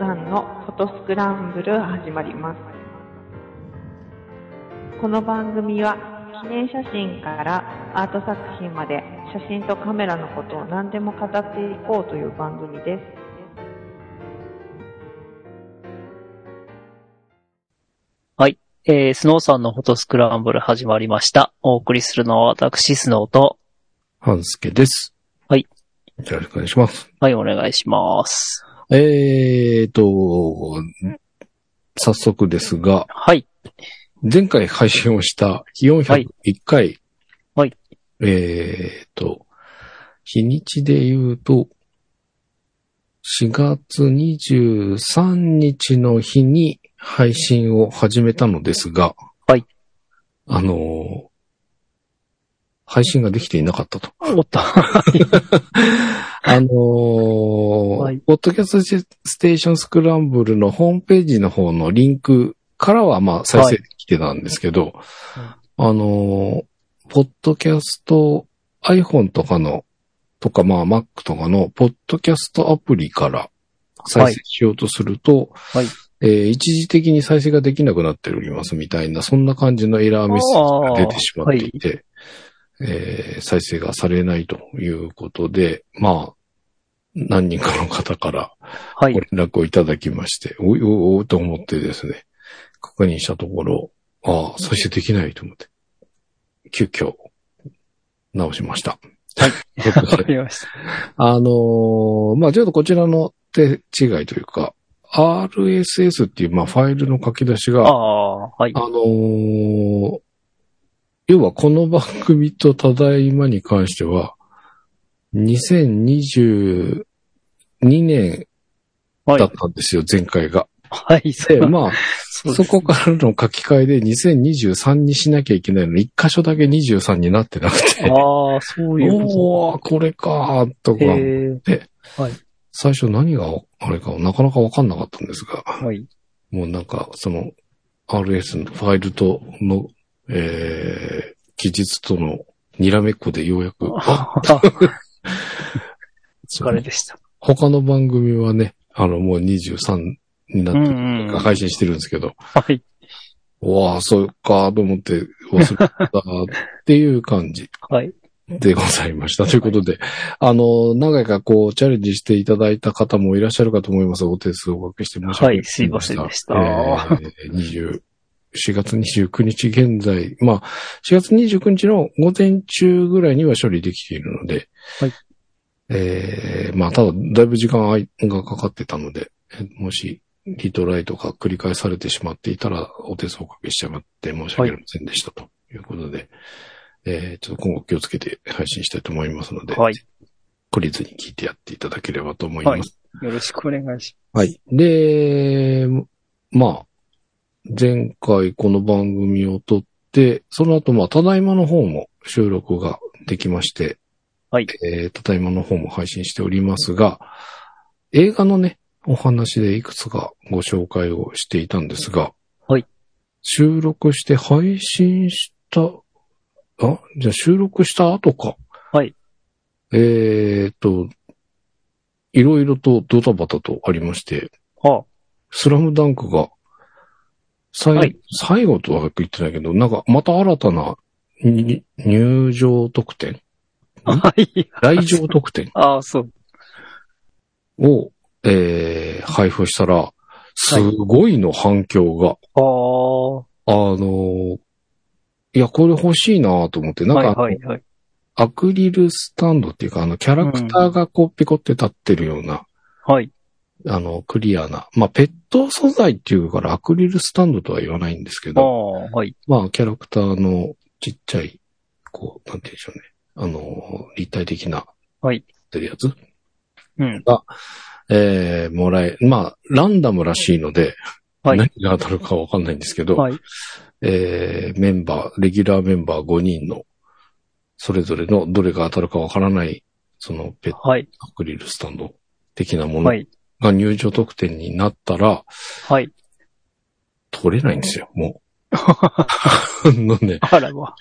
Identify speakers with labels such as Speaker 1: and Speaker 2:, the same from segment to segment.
Speaker 1: さんのフォトスクランブル始まります。この番組は記念写真からアート作品まで写真とカメラのことを何でも語っていこうという番組です。
Speaker 2: はい。えー、スノーさんのフォトスクランブル始まりました。お送りするのは私、スノーと、
Speaker 3: 半助です。
Speaker 2: はい。
Speaker 3: よろしくお願いします。
Speaker 2: はい、お願いします。
Speaker 3: えーと、早速ですが、
Speaker 2: はい。
Speaker 3: 前回配信をした401回、
Speaker 2: はい
Speaker 3: えーと、日にちで言うと、4月23日の日に配信を始めたのですが、
Speaker 2: はい。
Speaker 3: あのー配信ができていなかったと。
Speaker 2: おっと。
Speaker 3: あのー
Speaker 2: はい
Speaker 3: ポッドキャストステーションスクランブルのホームページの方のリンクからはまあ再生できてたんですけど、あのーポッドキャスト iPhone とかの、とかまあ Mac とかのポッドキャストアプリから再生しようとすると、
Speaker 2: はい
Speaker 3: えー一時的に再生ができなくなっておりますみたいな、そんな感じのエラーメッセージが出てしまっていて、えー再生がされないということで、まあ、何人かの方から
Speaker 2: はい
Speaker 3: ご。連絡をいただきまして、おいおいおいと思ってですね、確認したところ、ああ、再生できないと思って、急遽、直しました。
Speaker 2: はい。わか
Speaker 3: で
Speaker 2: りました。
Speaker 3: あのーまあ、ちょっとこちらの手違いというか、RSS っていう、まあ、ファイルの書き出し
Speaker 2: あ
Speaker 3: が、
Speaker 2: あ、はい。
Speaker 3: あのー要はこの番組とただいまに関しては、2022年
Speaker 2: はい
Speaker 3: だっ。たんですよ、前回が。
Speaker 2: はい。
Speaker 3: で、まあ、
Speaker 2: そう
Speaker 3: そこからの書き換えで2023にしなきゃいけないのに、一箇所だけ23になってなくて、
Speaker 2: ああ、そういうこ
Speaker 3: おー、これかー、と
Speaker 2: と。
Speaker 3: か、
Speaker 2: へえ。
Speaker 3: 最初何があれかなかなかわかんなかったんですが、
Speaker 2: はい。
Speaker 3: もうなんか、その、RS のファイルとの、えー、記述とのにらめっこでようやく、
Speaker 2: 疲れでした。
Speaker 3: 他の番組はね、あの、もう23になって、
Speaker 2: うんうん
Speaker 3: 配信してるんですけど、
Speaker 2: はい。
Speaker 3: うわあ、そうか、と思って忘れたっていう感じ
Speaker 2: はい。
Speaker 3: でございました。ということで、あの、何回かこう、チャレンジしていただいた方もいらっしゃるかと思います。お手数をおかけして申し訳
Speaker 2: はいすいませんでした
Speaker 3: えー、20 4月29日現在、まあ、4月29日の午前中ぐらいには処理できているので、
Speaker 2: はい。
Speaker 3: えー、まあ、ただ、だいぶ時間がかかってたので、えもし、リトライとか繰り返されてしまっていたら、お手数をおかけしちゃって申し訳ありませんでしたということで、えー、ちょっと今後気をつけて配信したいと思いますので、
Speaker 2: はい。
Speaker 3: 懲りずに聞いてやっていただければと思います。
Speaker 2: よろしくお願いし
Speaker 3: はい。で、まあ、前回この番組を撮って、その後まあ、ただいまの方も収録ができまして、
Speaker 2: はい。
Speaker 3: えー、ただいまの方も配信しておりますが、映画のね、お話でいくつかご紹介をしていたんですが、
Speaker 2: はい。
Speaker 3: 収録して配信した、あ？じゃあ収録した後か。
Speaker 2: はい。
Speaker 3: えーっと、いろいろとドタバタとありまして。
Speaker 2: は
Speaker 3: スラムダンクが、最、
Speaker 2: はい
Speaker 3: 最後とは言ってないけど、なんかまた新たなに入場特典？
Speaker 2: あ。はい。
Speaker 3: 来場特典？
Speaker 2: ああ、そう。
Speaker 3: を、えー、配布したら、すごいの反響が、
Speaker 2: ああ。
Speaker 3: あのーいや、これ欲しいなと思って、なん
Speaker 2: はい
Speaker 3: か、
Speaker 2: はいはい。
Speaker 3: アクリルスタンドっていうか、あの、キャラクターがこう、ピコって立ってるような、
Speaker 2: はい。
Speaker 3: あの、クリアな、まあ、ペット素材っていうから、アクリルスタンドとは言わないんですけ
Speaker 2: あ
Speaker 3: ど、
Speaker 2: あ、はい。
Speaker 3: まあ、キャラクターのちっちゃい、こう、なんて言うんでしょうね。あの、立体的な、
Speaker 2: はい。
Speaker 3: ってるやつ
Speaker 2: うん。
Speaker 3: えー、もらえ、まあ、ランダムらしいので、
Speaker 2: はい。
Speaker 3: 何が当たるかわかんないんですけど、
Speaker 2: はい。
Speaker 3: えー、メンバー、レギュラーメンバー5人の、それぞれのどれが当たるかわからない、そのペット
Speaker 2: はい。
Speaker 3: アクリルスタンド的なもの
Speaker 2: はい。
Speaker 3: が入場特典になったら、
Speaker 2: はい。
Speaker 3: 取れないんですよ、もう。あのね、
Speaker 2: あらま。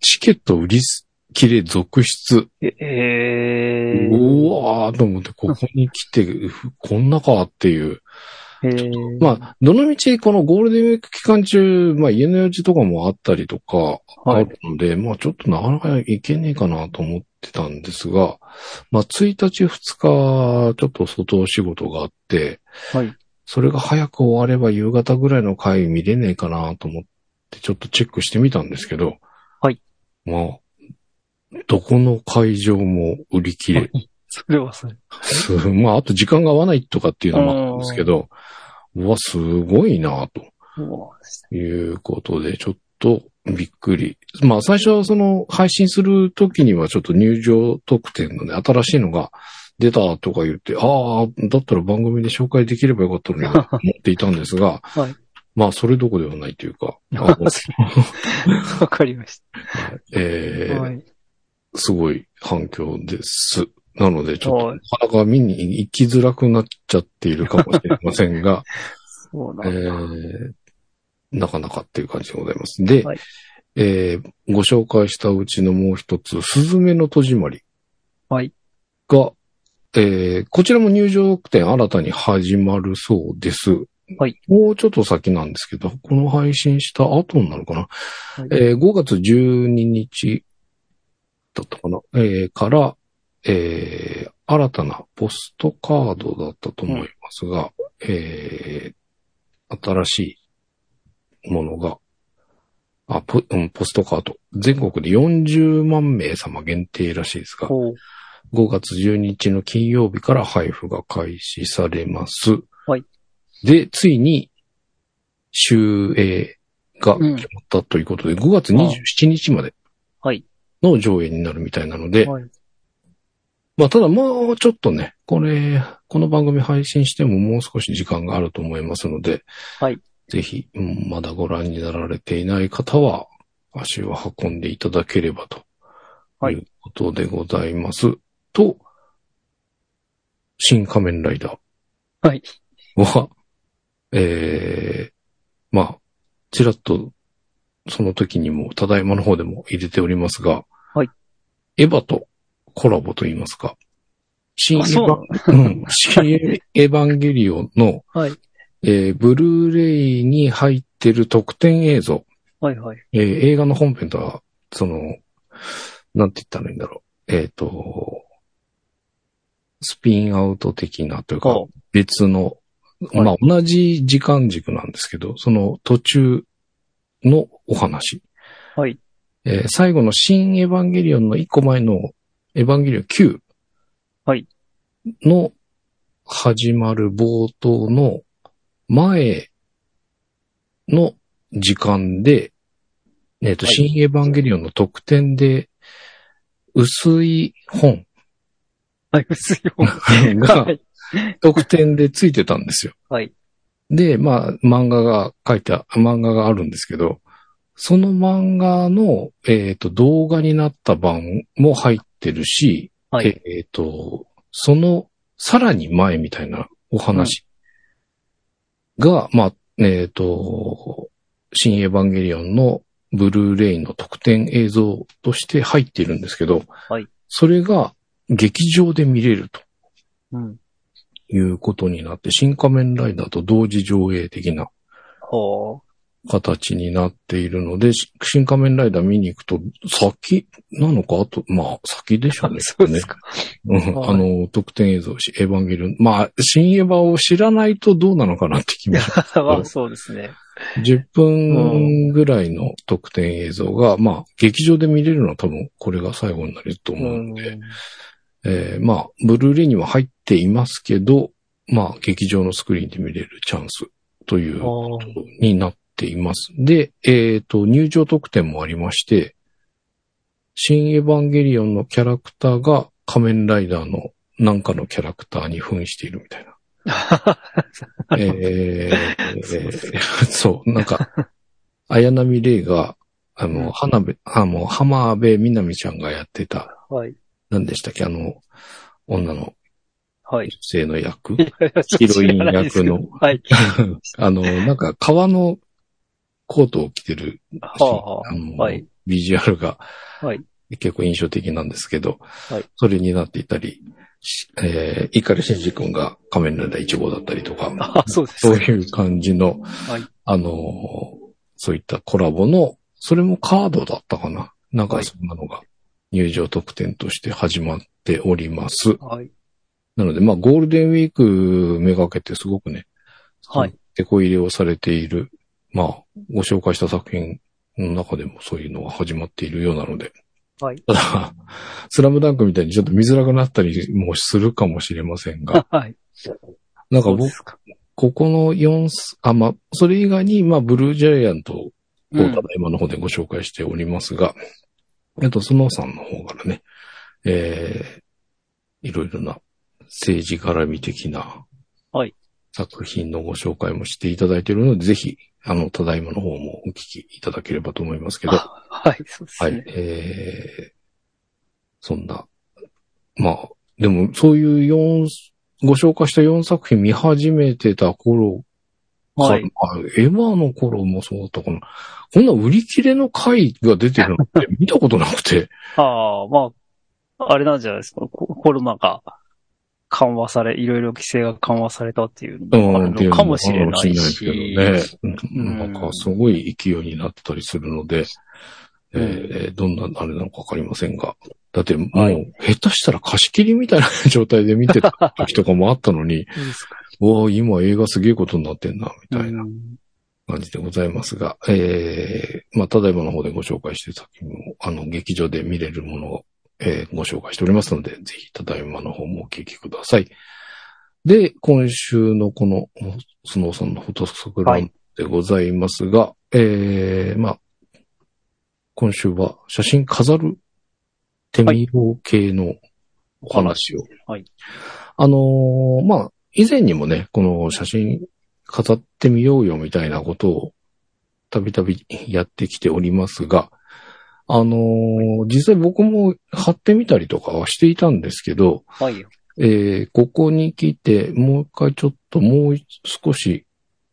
Speaker 3: チケット売りす、綺麗続出。
Speaker 2: え、えー、
Speaker 3: うわーと思って、ここに来て、こんなかっていう。
Speaker 2: えー、
Speaker 3: まあ、どのみち、このゴールデンウィーク期間中、まあ、家の用事とかもあったりとか、
Speaker 2: はい
Speaker 3: あるので、まあ、ちょっとなかなかいけねえかなと思ってたんですが、まあ、1日2日、ちょっと外仕事があって、
Speaker 2: はい。
Speaker 3: それが早く終われば夕方ぐらいの回見れねえかなと思って、ちょっとチェックしてみたんですけど、
Speaker 2: はい。
Speaker 3: まあ、どこの会場も売り切れ。
Speaker 2: それはそれ。
Speaker 3: すまあ、あと時間が合わないとかっていうのもあるんですけど、うわ、すごいなということで、ちょっとびっくり。まあ、最初はその配信するときにはちょっと入場特典のね、新しいのが出たとか言って、ああ、だったら番組で紹介できればよかったのにと思っていたんですが、
Speaker 2: はい。
Speaker 3: まあ、それどころではないというか、
Speaker 2: わかりまし
Speaker 3: えー
Speaker 2: た。はい。
Speaker 3: すごい反響です。なので、ちょっと、
Speaker 2: はい
Speaker 3: なかなか見に行きづらくなっちゃっているかもしれませんが、え
Speaker 2: そうなんだ。
Speaker 3: ーなかなかっていう感じでございます。で、
Speaker 2: はい
Speaker 3: えーご紹介したうちのもう一つ、すずめの戸締まり
Speaker 2: はい。
Speaker 3: が、えーこちらも入場点新たに始まるそうです。
Speaker 2: はい。
Speaker 3: もうちょっと先なんですけど、この配信した後になるかな。
Speaker 2: はい
Speaker 3: えー5月12日だったかな。えーから、えー新たなポストカードだったと思いますが、えー新しいものが、あ、ポ,、うん、ポストカード。全国で40万名様限定らしいですが、
Speaker 2: ほう。
Speaker 3: 5月12日の金曜日から配布が開始されます。
Speaker 2: はい。
Speaker 3: で、ついに、終映が決まったということで、5月27日まで
Speaker 2: はい。
Speaker 3: の上映になるみたいなので、
Speaker 2: はい。
Speaker 3: まあ、ただもうちょっとね、これ、この番組配信してももう少し時間があると思いますので、
Speaker 2: はい。
Speaker 3: ぜひ、うんまだご覧になられていない方は、足を運んでいただければと。
Speaker 2: はい
Speaker 3: いうことでございます。と、新仮面ライダー。
Speaker 2: はい。
Speaker 3: は、ええまあ、ちらっと、その時にも、ただいまの方でも入れておりますが、
Speaker 2: はい。
Speaker 3: エヴァとコラボと言いますか。新エ
Speaker 2: あ、
Speaker 3: ヴァ、うん、新エヴァンゲリオンの、
Speaker 2: はい。
Speaker 3: えーブルーレイに入ってる特典映像。
Speaker 2: はいはい。
Speaker 3: えー映画の本編とは、その、なんて言ったらいいんだろう。えっ、と、スピンアウト的なというか、
Speaker 2: は
Speaker 3: 別の、
Speaker 2: い
Speaker 3: まあ同じ時間軸なんですけど、その途中のお話。
Speaker 2: はい。
Speaker 3: えー最後の新エヴァンゲリオンの一個前のエヴァンゲリオン9。
Speaker 2: はい。
Speaker 3: の始まる冒頭の前の時間で、えっ、と、
Speaker 2: はい
Speaker 3: 新エヴァンゲリオンの特典で、薄い本
Speaker 2: はい、薄いよ。
Speaker 3: が
Speaker 2: はい。
Speaker 3: 特典でついてたんですよ。
Speaker 2: はい。
Speaker 3: で、まあ、漫画が書いてあ、漫画があるんですけど、その漫画の、えっ、と、動画になった版も入ってるし、
Speaker 2: はい。
Speaker 3: えっ、と、その、さらに前みたいなお話が、まあ、えっ、と、新エヴァンゲリオンのブルーレイの特典映像として入っているんですけど、
Speaker 2: はい
Speaker 3: それが劇場で見れると
Speaker 2: うん。
Speaker 3: いうことになって、新仮面ライダーと同時上映的な
Speaker 2: ほ
Speaker 3: 形になっているので、し新仮面ライダー見に行くと、先なのかあと、まあ、先でしょうね。
Speaker 2: そうですか。
Speaker 3: あの、特典映像し、エヴァンゲリオン。まあ、新エヴァを知らないとどうなのかなって気もします。
Speaker 2: まあ、そうですね。
Speaker 3: 10分ぐらいの特典映像が、まあ、劇場で見れるのは多分これが最後になると思うので、えーまあ、ブルーレイには入っていますけど、まあ、劇場のスクリーンで見れるチャンスということになっています。で、えっ、と、入場特典もありまして、新エヴァンゲリオンのキャラクターが仮面ライダーのなんかのキャラクターに扮しているみたいな。えー そう、なんか、綾波レイが、あの、花部、あの、浜辺美波ちゃんがやってた、
Speaker 2: はい。
Speaker 3: 何でしたっけ、あの、女の
Speaker 2: はい。
Speaker 3: 女性の役？
Speaker 2: ヒ
Speaker 3: ヒロイン役の
Speaker 2: はい。
Speaker 3: あの、なんか、革のコートを着てる、
Speaker 2: はあは
Speaker 3: あの、
Speaker 2: はい
Speaker 3: ビジュアルが、
Speaker 2: はい
Speaker 3: 結構印象的なんですけど、
Speaker 2: はい
Speaker 3: それになっていたり、しえー、碇慎二君が仮面ライダー1号だったりとか、
Speaker 2: あ、そうです
Speaker 3: そう
Speaker 2: ね。
Speaker 3: いう感じの、
Speaker 2: はい。
Speaker 3: あのーそういったコラボの、それもカードだったかな？なんかそんなのが入場特典として始まっております。
Speaker 2: はい。
Speaker 3: なので、まあ、ゴールデンウィークめがけてすごくね、
Speaker 2: はい。
Speaker 3: 手こ入れをされている、まあ、ご紹介した作品の中でもそういうのが始まっているようなので、
Speaker 2: はい。
Speaker 3: ただ、スラムダンクみたいにちょっと見づらくなったりもするかもしれませんが、
Speaker 2: はい。
Speaker 3: なんか僕。ここの4す、あ、まあ、それ以外に、まあ、ブルージャイアントを
Speaker 2: うん
Speaker 3: ただいまの方でご紹介しておりますが、えっと、スノーさんの方からね、えー、いろいろな政治絡み的な、
Speaker 2: はい
Speaker 3: 作品のご紹介もしていただいているので、ぜひ、あの、ただいまの方もお聞きいただければと思いますけど、
Speaker 2: あはい、そうです
Speaker 3: はい
Speaker 2: ね。、
Speaker 3: えー、そんな、まあ、でも、そういう四ご紹介した4作品見始めてた頃
Speaker 2: はい。
Speaker 3: あエヴァの頃もそうだったかな。こんな売り切れの回が出てるのって見たことなくて。
Speaker 2: ああ、まあ、あれなんじゃないですか。ココロナが緩和され、いろいろ規制が緩和されたっていうのもあるのかもしれないし。
Speaker 3: かもしれないですけどね。
Speaker 2: うん
Speaker 3: なんかすごい勢いになってたりするので、え
Speaker 2: うん
Speaker 3: ーどんなあれなのかわかりませんが。だってもう、
Speaker 2: はい
Speaker 3: 下手したら貸し切りみたいな状態で見てた時とかもあったのに、
Speaker 2: そうですか
Speaker 3: うわ今映画すげえことになってんな、みたいな
Speaker 2: うん
Speaker 3: 感じでございますが、えー、まあ、ただいまの方でご紹介している作品も、あの、劇場で見れるものを、えーご紹介しておりますので、ぜひ、ただいまの方もお聞きください。で、今週のこの、スノーさんのフォトスクランでございますが、えー、まあ、今週は写真飾る手見よう系のお話を。
Speaker 2: はい。
Speaker 3: あのーまあ、以前にもね、この写真飾ってみようよみたいなことをたびたびやってきておりますが、あのー実際僕も貼ってみたりとかはしていたんですけど、
Speaker 2: はい。
Speaker 3: えーここに来て、もう一回ちょっともう少し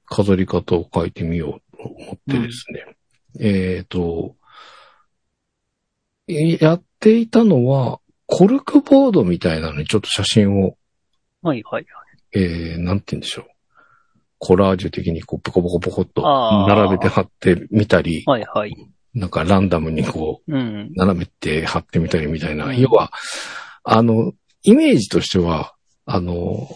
Speaker 3: 飾り方を変えてみようと思ってですね。えっ、と、えやっていたのは、コルクボードみたいなのにちょっと写真を、
Speaker 2: はい、はい。
Speaker 3: えー、なんて言うんでしょう。コラージュ的にこう、ポコポコポコっと並べて貼ってみたり、
Speaker 2: はい、はい。
Speaker 3: なんかランダムにこう、
Speaker 2: うん。
Speaker 3: 斜めて貼ってみたりみたいな。
Speaker 2: うん
Speaker 3: 要は、あの、イメージとしては、あの、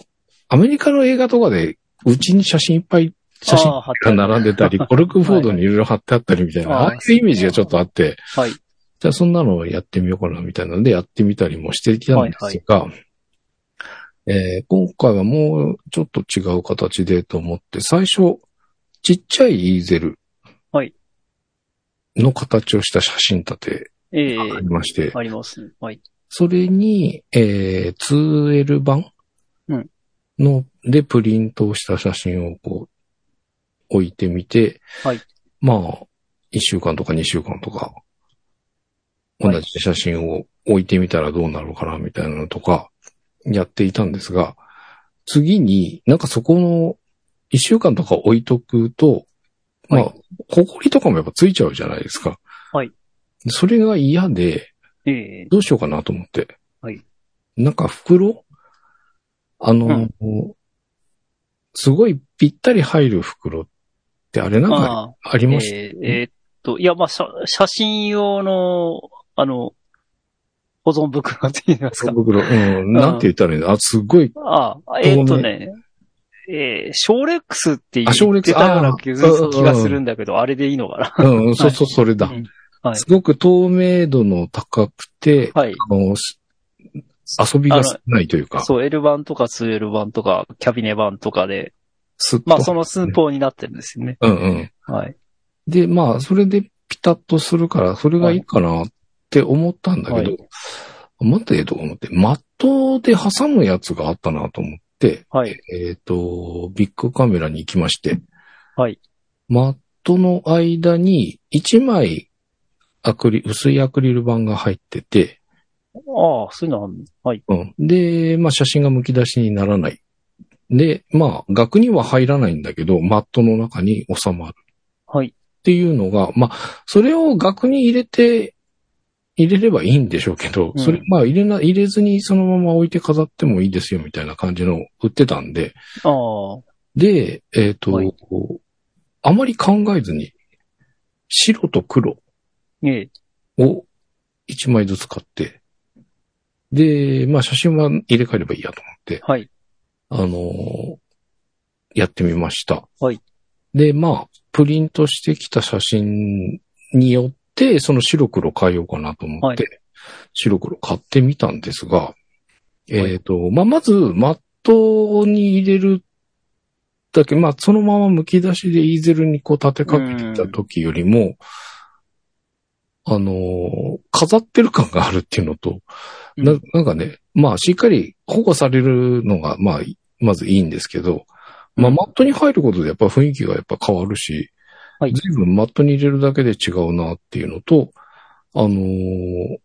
Speaker 3: アメリカの映画とかで、うちに写真いっぱい写真が
Speaker 2: る
Speaker 3: 並んでたり、コルクフォードにいろいろ貼ってあったりみたいな、
Speaker 2: はい
Speaker 3: ああいうイメージがちょっとあって、
Speaker 2: はい。
Speaker 3: じゃあそんなのをやってみようかなみたいなのでやってみたりもしてきたんですが、えー今回はもうちょっと違う形でと思って、最初、ちっちゃいイーゼル
Speaker 2: はい
Speaker 3: の形をした写真立て
Speaker 2: ええ
Speaker 3: がありまして、
Speaker 2: ありますね。はい。
Speaker 3: それに、えー、2L 版
Speaker 2: うん
Speaker 3: の、でプリントをした写真をこう、置いてみて、
Speaker 2: はい
Speaker 3: まあ、1週間とか2週間とか、同
Speaker 2: はい
Speaker 3: じ写真を置いてみたらどうなるかな、みたいなのとか、やっていたんですが、次に、なんかそこの、1週間とか置いとくと、まあ、
Speaker 2: は
Speaker 3: ほこりとかもやっぱついちゃうじゃないですか。
Speaker 2: はい。
Speaker 3: それが嫌で、
Speaker 2: ええ
Speaker 3: どうしようかなと思って。
Speaker 2: はい。
Speaker 3: なんか袋？あの、すごいぴったり入る袋ってあれなんか
Speaker 2: あ
Speaker 3: りました、
Speaker 2: えーえーっと、いや、まあ、写写真用の、あの、保存袋って言いますか。
Speaker 3: 袋。うん。なんて言ったらいいのあ、すごい。
Speaker 2: ああ、えーっとね、えー、ショーレックスって言
Speaker 3: あショーレックス
Speaker 2: ってたような
Speaker 3: あ
Speaker 2: 気がするんだけど、あれでいいのか
Speaker 3: うん、そうそう、それだ。
Speaker 2: うんはい
Speaker 3: すごく透明度の高くて、
Speaker 2: な。はい。
Speaker 3: あの、し遊びが少ないというか、
Speaker 2: そう、L 版とか 2L 版とか、キャビネ版とかで。まあ、その寸法になってるんですよね。
Speaker 3: うんうん。
Speaker 2: はい。
Speaker 3: で、まあ、それでピタッとするから、それがいいかなって思ったんだけど、
Speaker 2: は
Speaker 3: 待てと思って、マットで挟むやつがあったなと思って、
Speaker 2: はい。
Speaker 3: えっ、と、ビッグカメラに行きまして、
Speaker 2: はい。
Speaker 3: マットの間に1枚アクリ、薄いアクリル板が入ってて、
Speaker 2: ああ、そういうのあるの？はい。
Speaker 3: うん。で、まあ写真が剥き出しにならない。で、まあ額には入らないんだけど、マットの中に収まる。
Speaker 2: はい。
Speaker 3: っていうのが、まあ、それを額に入れて入れればいいんでしょうけど、
Speaker 2: うん
Speaker 3: それ、まあ入れな、入れずにそのまま置いて飾ってもいいですよみたいな感じのを売ってたんで、
Speaker 2: ああ。
Speaker 3: で、えっ、と、
Speaker 2: はい
Speaker 3: あまり考えずに、白と黒
Speaker 2: ええ。
Speaker 3: を1枚ずつ買って、で、まあ写真は入れ替えればいいやと思って、
Speaker 2: はい。
Speaker 3: あのーやってみました。
Speaker 2: はい。
Speaker 3: で、まあ、プリントしてきた写真によって、その白黒変えようかなと思って、
Speaker 2: は
Speaker 3: 白黒買ってみたんですが、えっ、と、まあ、まず、マットに入れるだけ、まあ、そのまま剥き出しでイーゼルにこう立てかけてた時よりも、あのー飾ってる感があるっていうのと、な
Speaker 2: うん。
Speaker 3: なんかね、まあ、しっかり保護されるのが、まあ、まずいいんですけど、まあ、
Speaker 2: うん。
Speaker 3: マットに入ることでやっぱ雰囲気がやっぱ変わるし、
Speaker 2: はい
Speaker 3: 随分マットに入れるだけで違うなっていうのと、あのー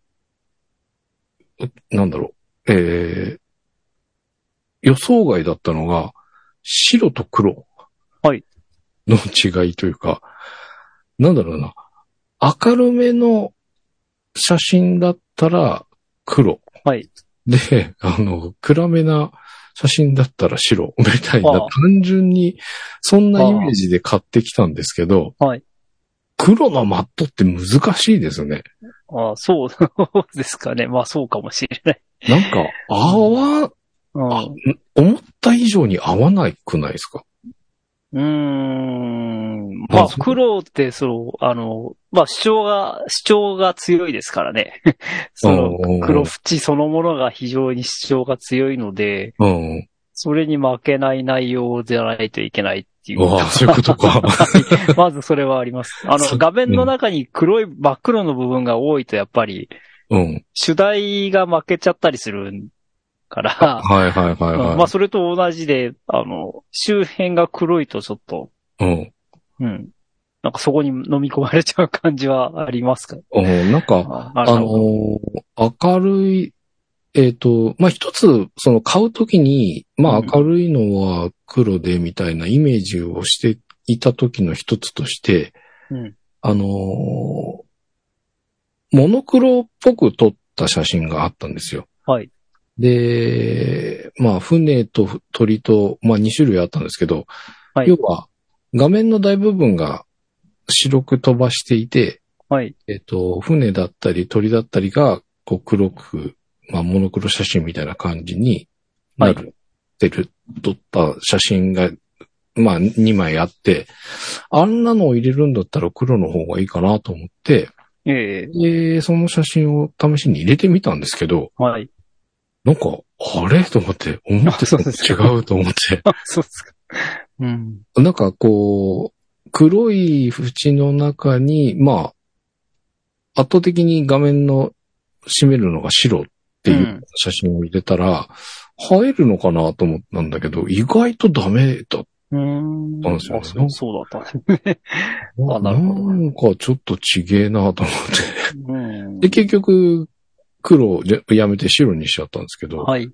Speaker 3: なんだろう、えー、予想外だったのが、白と黒
Speaker 2: はい
Speaker 3: の違いというか、なんだろうな、明るめの写真だったら黒。
Speaker 2: はい。
Speaker 3: で、あの、暗めな写真だったら白みたいな、単純にそんなイメージで買ってきたんですけど、
Speaker 2: はい。
Speaker 3: 黒のマットって難しいですね。
Speaker 2: ああ、そうですかね。まあそうかもしれない。
Speaker 3: なんか、合わ、
Speaker 2: うん
Speaker 3: あ思った以上に合わないくないですか？
Speaker 2: うーん。
Speaker 3: まあ
Speaker 2: まあ、黒って、その、あの、まあ、主張が、主張が強いですからね。その黒縁そのものが非常に主張が強いので、
Speaker 3: うん。
Speaker 2: それに負けない内容じゃないといけないっていう。
Speaker 3: ああ、そういうことか。
Speaker 2: まずそれはあります。あの、画面の中に黒い、真っ黒の部分が多いと、やっぱり、
Speaker 3: うん。
Speaker 2: 主題が負けちゃったりするから、
Speaker 3: はいはいはいはい。
Speaker 2: うんまあ、それと同じで、あの、周辺が黒いとちょっと、
Speaker 3: うん。
Speaker 2: うん。なんかそこに飲み込まれちゃう感じはありますか？
Speaker 3: うん。なんか、
Speaker 2: あ
Speaker 3: あのー明るい、えっ、と、まあ、一つ、その買うときに、まあ、
Speaker 2: うん
Speaker 3: 明るいのは黒でみたいなイメージをしていた時の一つとして、
Speaker 2: うん。
Speaker 3: あのーモノクロっぽく撮った写真があったんですよ。
Speaker 2: はい。
Speaker 3: で、まあ、船と鳥と、まあ、2種類あったんですけど、
Speaker 2: はい
Speaker 3: 要は、画面の大部分が白く飛ばしていて、
Speaker 2: はい。
Speaker 3: えっと、船だったり鳥だったりが、こう黒く、まあ、モノクロ写真みたいな感じになる、てる、撮った写真が、まあ、2枚あって、あんなのを入れるんだったら黒の方がいいかなと思って、
Speaker 2: ええ
Speaker 3: で、その写真を試しに入れてみたんですけど、
Speaker 2: はい。
Speaker 3: なんか、あれ？と思って、思ってた違うと思って、
Speaker 2: あ、そうですか。うん。
Speaker 3: なんかこう、黒い縁の中に、まあ、圧倒的に画面の占めるのが白っていううん写真を入れたら、映えるのかなと思ったんだけど、意外とダメだっ
Speaker 2: うーん。
Speaker 3: ですよね
Speaker 2: あそうそうだったね。
Speaker 3: た。
Speaker 2: あなるほど
Speaker 3: なんかちょっとちげえなと思って。
Speaker 2: うん
Speaker 3: で、結局、黒やめて白にしちゃったんですけど、
Speaker 2: はい。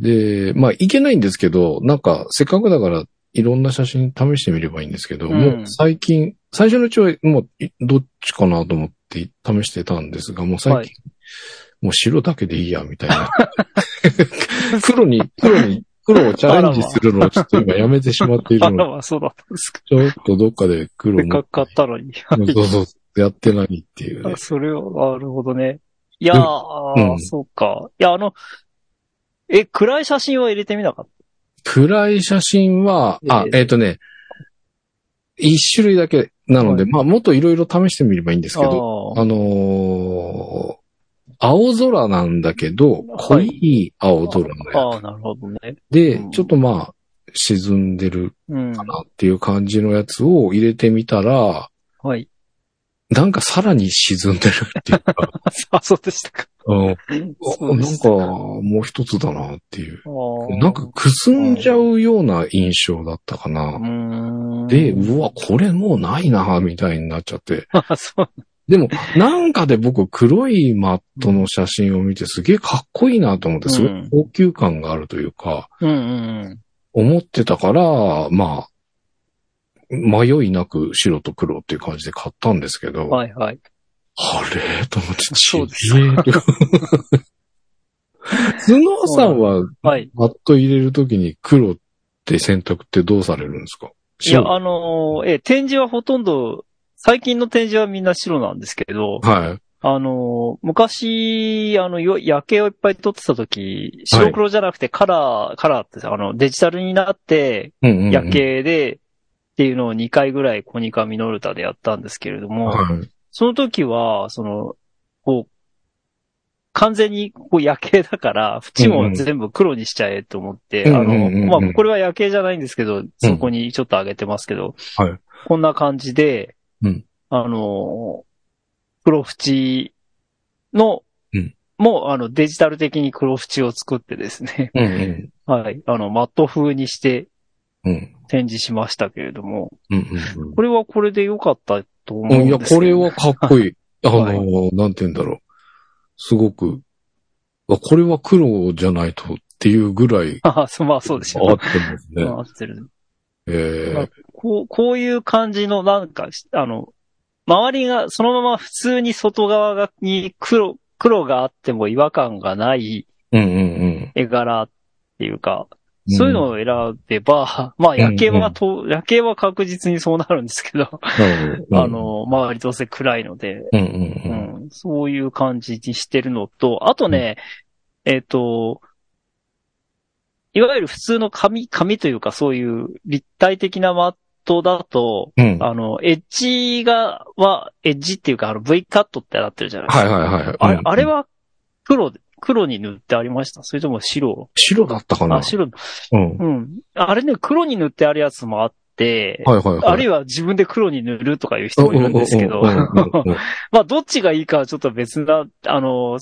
Speaker 3: で、まあ、いけないんですけど、なんか、せっかくだから、いろんな写真試してみればいいんですけど、
Speaker 2: うん
Speaker 3: もう最近、最初のうちはもう、いどっちかなと思って試してたんですが、もう最近、
Speaker 2: はい
Speaker 3: もう白だけでいいや、みたいな。黒に、黒に、黒をチャレンジするのをちょっと今やめてしまっているので、
Speaker 2: まあ、そうだったんですか。
Speaker 3: ちょっとどっかで黒も
Speaker 2: かく買ったのに。
Speaker 3: そうそう、やってないっていうね
Speaker 2: あ。それは、なるほどね。いやー、
Speaker 3: うん
Speaker 2: そうか。いや、あの、え、暗い写真は入れてみなかっ
Speaker 3: 暗い写真は、あ、
Speaker 2: ええ
Speaker 3: えっ、とね、一種類だけなので、
Speaker 2: はい
Speaker 3: まあ、もっといろいろ試してみればいいんです
Speaker 2: た
Speaker 3: けど、
Speaker 2: あ
Speaker 3: あのー青空なんだけど、濃い青空のや
Speaker 2: ああ、なるほどね。
Speaker 3: つで
Speaker 2: うん、
Speaker 3: ちょっとまあ、沈んでる
Speaker 2: うん。
Speaker 3: かなっていう感じのやつを入れてみたら、
Speaker 2: はい。
Speaker 3: なんかさらに沈んでるっていうか、
Speaker 2: あ、そうでしたか。
Speaker 3: うんなんかもう一つだなっていう。なんかくすんじゃうような印象だったかな。で、うわ、これもうないな、みたいになっちゃって。
Speaker 2: あ、そう。
Speaker 3: でも、なんかで僕、黒いマットの写真を見てすげえかっこいいなと思って、すごい高級感があるというか、思ってたから、まあ、迷いなく白と黒っていう感じで買ったんですけど、
Speaker 2: うん。はいはい。
Speaker 3: あれ？と思って、
Speaker 2: そうです
Speaker 3: ちげえスノーさんは、
Speaker 2: はい。
Speaker 3: バット入れるときに黒って選択ってどうされるんですか？
Speaker 2: いや、あのーえ、展示はほとんど、最近の展示はみんな白なんですけど、
Speaker 3: はい。
Speaker 2: あのー昔、あの、よ夜景をいっぱい撮ってた時、白黒じゃなくてカラー、カラーってさあの、デジタルになって、
Speaker 3: うんうんうん
Speaker 2: 夜。景で、っていうのを2回ぐらいコニカミノルタでやったんですけれども、
Speaker 3: はい。
Speaker 2: その時は、その、こう、完全にこう夜景だから、縁も全部黒にしちゃえと思って、
Speaker 3: うん
Speaker 2: あ
Speaker 3: うんうんうん。
Speaker 2: の、まあ、これは夜景じゃないんですけど、そこにちょっと上げてますけど、
Speaker 3: はい。
Speaker 2: こんな感じで、
Speaker 3: うん。
Speaker 2: あの、黒縁の、
Speaker 3: うん。
Speaker 2: もう、あの、デジタル的に黒縁を作ってですね、
Speaker 3: うんうん。
Speaker 2: はい、あの、マット風にして
Speaker 3: うん。
Speaker 2: 展示しましたけれども、
Speaker 3: うんうん
Speaker 2: これはこれで良かったと思
Speaker 3: うん。
Speaker 2: ですけど
Speaker 3: これはかっこいい。あの、
Speaker 2: はい
Speaker 3: なんて言うんだろう。すごく、あこれは黒じゃないとっていうぐらい
Speaker 2: あそうまあそうですよね。
Speaker 3: 合ってますね。
Speaker 2: 合ってる。
Speaker 3: え
Speaker 2: まあこう、こういう感じのなんか、あの、周りがそのまま普通に外側がに黒、黒があっても違和感がない
Speaker 3: ー、うんうんうん。
Speaker 2: 絵柄っていうか、そういうのを選べば、まあ夜景はと、夜景は確実にそうなるんですけど、あ、の、周りどうせ暗いので、そういう感じにしてるのと、あとね、えっ、と、いわゆる普通の紙、紙というかそういう立体的なマットだと、
Speaker 3: うん。
Speaker 2: あの、エッジが、は、エッジっていうか、あの V カットってなってるじゃないですか。
Speaker 3: はいはいはい。
Speaker 2: あれ
Speaker 3: うん。
Speaker 2: あれは黒で、黒に塗ってありました？それとも白？
Speaker 3: 白だったかな？
Speaker 2: あ、白。
Speaker 3: うん。
Speaker 2: うん。あれね、黒に塗ってあるやつもあって、
Speaker 3: はいはいはい。
Speaker 2: あるいは自分で黒に塗るとかいう人もいるんですけど、まあ、どっちがいいかはちょっと別な、あの、